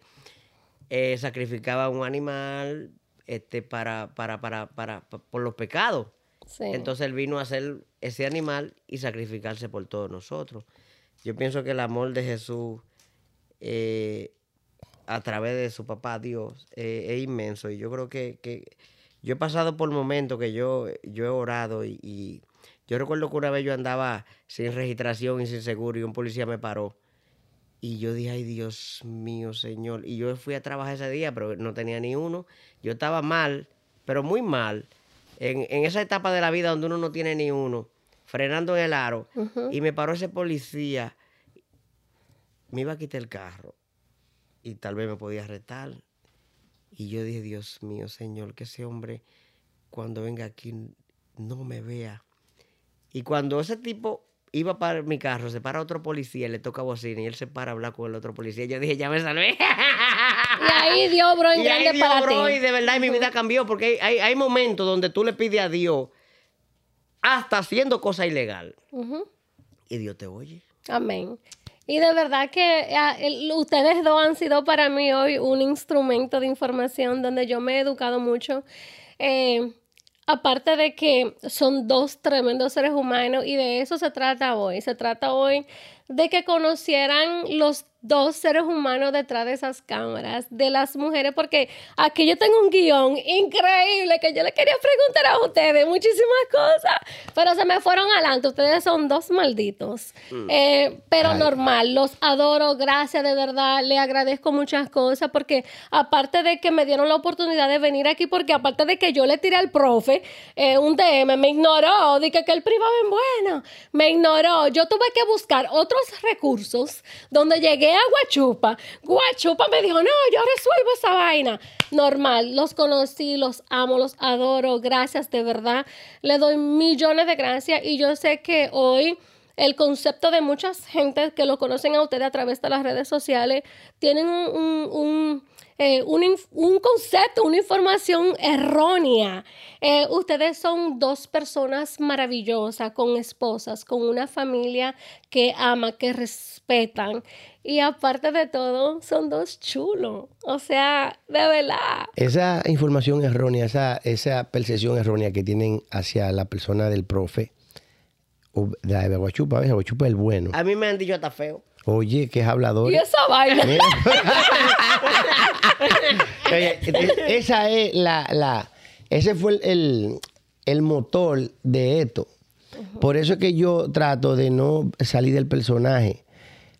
eh, sacrificaba un animal este, para, para, para, para, pa- por los pecados. Sí. Entonces Él vino a hacer ese animal y sacrificarse por todos nosotros. Yo pienso que el amor de Jesús eh, a través de su papá Dios eh, es inmenso. Y yo creo que, que yo he pasado por momentos que yo, yo he orado y, y yo recuerdo que una vez yo andaba sin registración y sin seguro y un policía me paró. Y yo dije, ay Dios mío, Señor. Y yo fui a trabajar ese día, pero no tenía ni uno. Yo estaba mal, pero muy mal. En, en esa etapa de la vida donde uno no tiene ni uno, frenando en el aro. Y me paró ese policía. Me iba a quitar el carro. Y tal vez me podía retar. Y yo dije, Dios mío, Señor, que ese hombre cuando venga aquí no me vea. Y cuando ese tipo iba para mi carro, se para otro policía, le toca bocina y él se para a hablar con el otro policía. Yo dije, ya me salvé. Y ahí dio bro en Y ahí para bro, ti. y de verdad mi vida cambió porque hay, hay, hay momentos donde tú le pides a Dios hasta haciendo cosas ilegal y Dios te oye. Amén. Y de verdad que ah, ustedes dos han sido para mí hoy un instrumento de información donde yo me he educado mucho. Eh, aparte de que son dos tremendos seres humanos y de eso se trata hoy. Se trata hoy de que conocieran los dos seres humanos detrás de esas cámaras, de las mujeres, porque aquí yo tengo un guion increíble que yo le quería preguntar a ustedes muchísimas cosas, pero se me fueron adelante. Ustedes son dos malditos. Eh, pero Ay. normal, los adoro, gracias de verdad, le agradezco muchas cosas, porque aparte de que me dieron la oportunidad de venir aquí, porque aparte de que yo le tiré al profe eh, un DM, me ignoró, dije que el privado es bueno, me ignoró. Yo tuve que buscar otros recursos donde llegué a Guachupa. Guachupa me dijo, no, yo resuelvo esa vaina. Normal, los conocí, los amo, los adoro, gracias de verdad. Le doy millones de gracias y yo sé que hoy el concepto de muchas gentes que lo conocen a ustedes a través de las redes sociales tienen un, eh, un un concepto, una información errónea. Eh, ustedes son dos personas maravillosas, con esposas, con una familia que ama, que respetan. Y aparte de todo, son dos chulos. O sea, de verdad. Esa información errónea, esa, esa percepción errónea que tienen hacia la persona del profe, de Aguachupa, Aguachupa es el bueno. A mí me han dicho hasta feo. Oye, que es hablador. Y esa vaina. Mira. Oye, e- esa es la, la, ese fue el, el- el motor de esto. Por eso es que yo trato de no salir del personaje.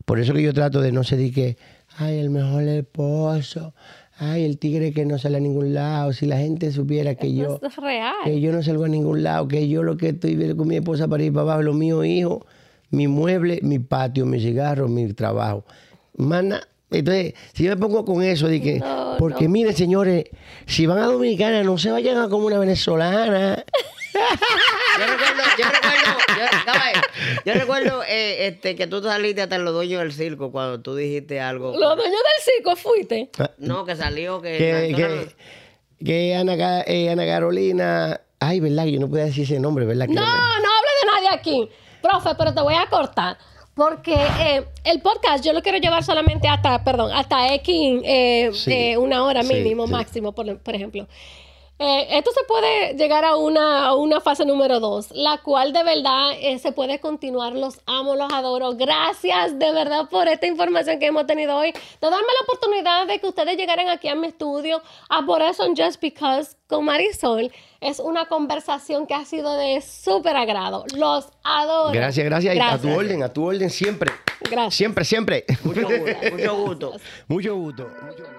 Por eso que yo trato de no ser de que, ay, el mejor esposo, ay, el tigre que no sale a ningún lado. Si la gente supiera que yo, Esto es real. que yo no salgo a ningún lado, que yo lo que estoy viendo con mi esposa para ir para abajo, lo mío, hijo, mi mueble, mi patio, mi cigarro, mi trabajo. Mana, entonces, si yo me pongo con eso, de que, No, porque no. miren, señores, si van a Dominicana, no se vayan a como una venezolana. Yo recuerdo, yo recuerdo, yo, yo recuerdo eh, este, que tú saliste hasta los dueños del circo cuando tú dijiste algo. Los dueños del circo fuiste. No, que salió, que... que, que, que Ana, eh, Ana Carolina, ay, ¿verdad? Yo no podía decir ese nombre, ¿verdad? Que No, me- no hable de nadie aquí. Profe, pero te voy a cortar. Porque eh, el podcast yo lo quiero llevar solamente hasta, perdón, hasta X, eh, Sí. eh, una hora Sí, mínimo, sí. máximo, por, por ejemplo. Eh, esto se puede llegar a una, a una fase número dos, la cual de verdad eh, se puede continuar. Los amo, los adoro. Gracias de verdad por esta información que hemos tenido hoy. De darme la oportunidad de que ustedes llegaran aquí a mi estudio a Por eso Just Because con Marisol. Es una conversación que ha sido de súper agrado. Los adoro. Gracias, gracias. Y A tu Gracias. orden, a tu orden siempre. Gracias. Siempre, siempre. Mucho gusto, mucho gusto. Mucho gusto. Mucho gusto.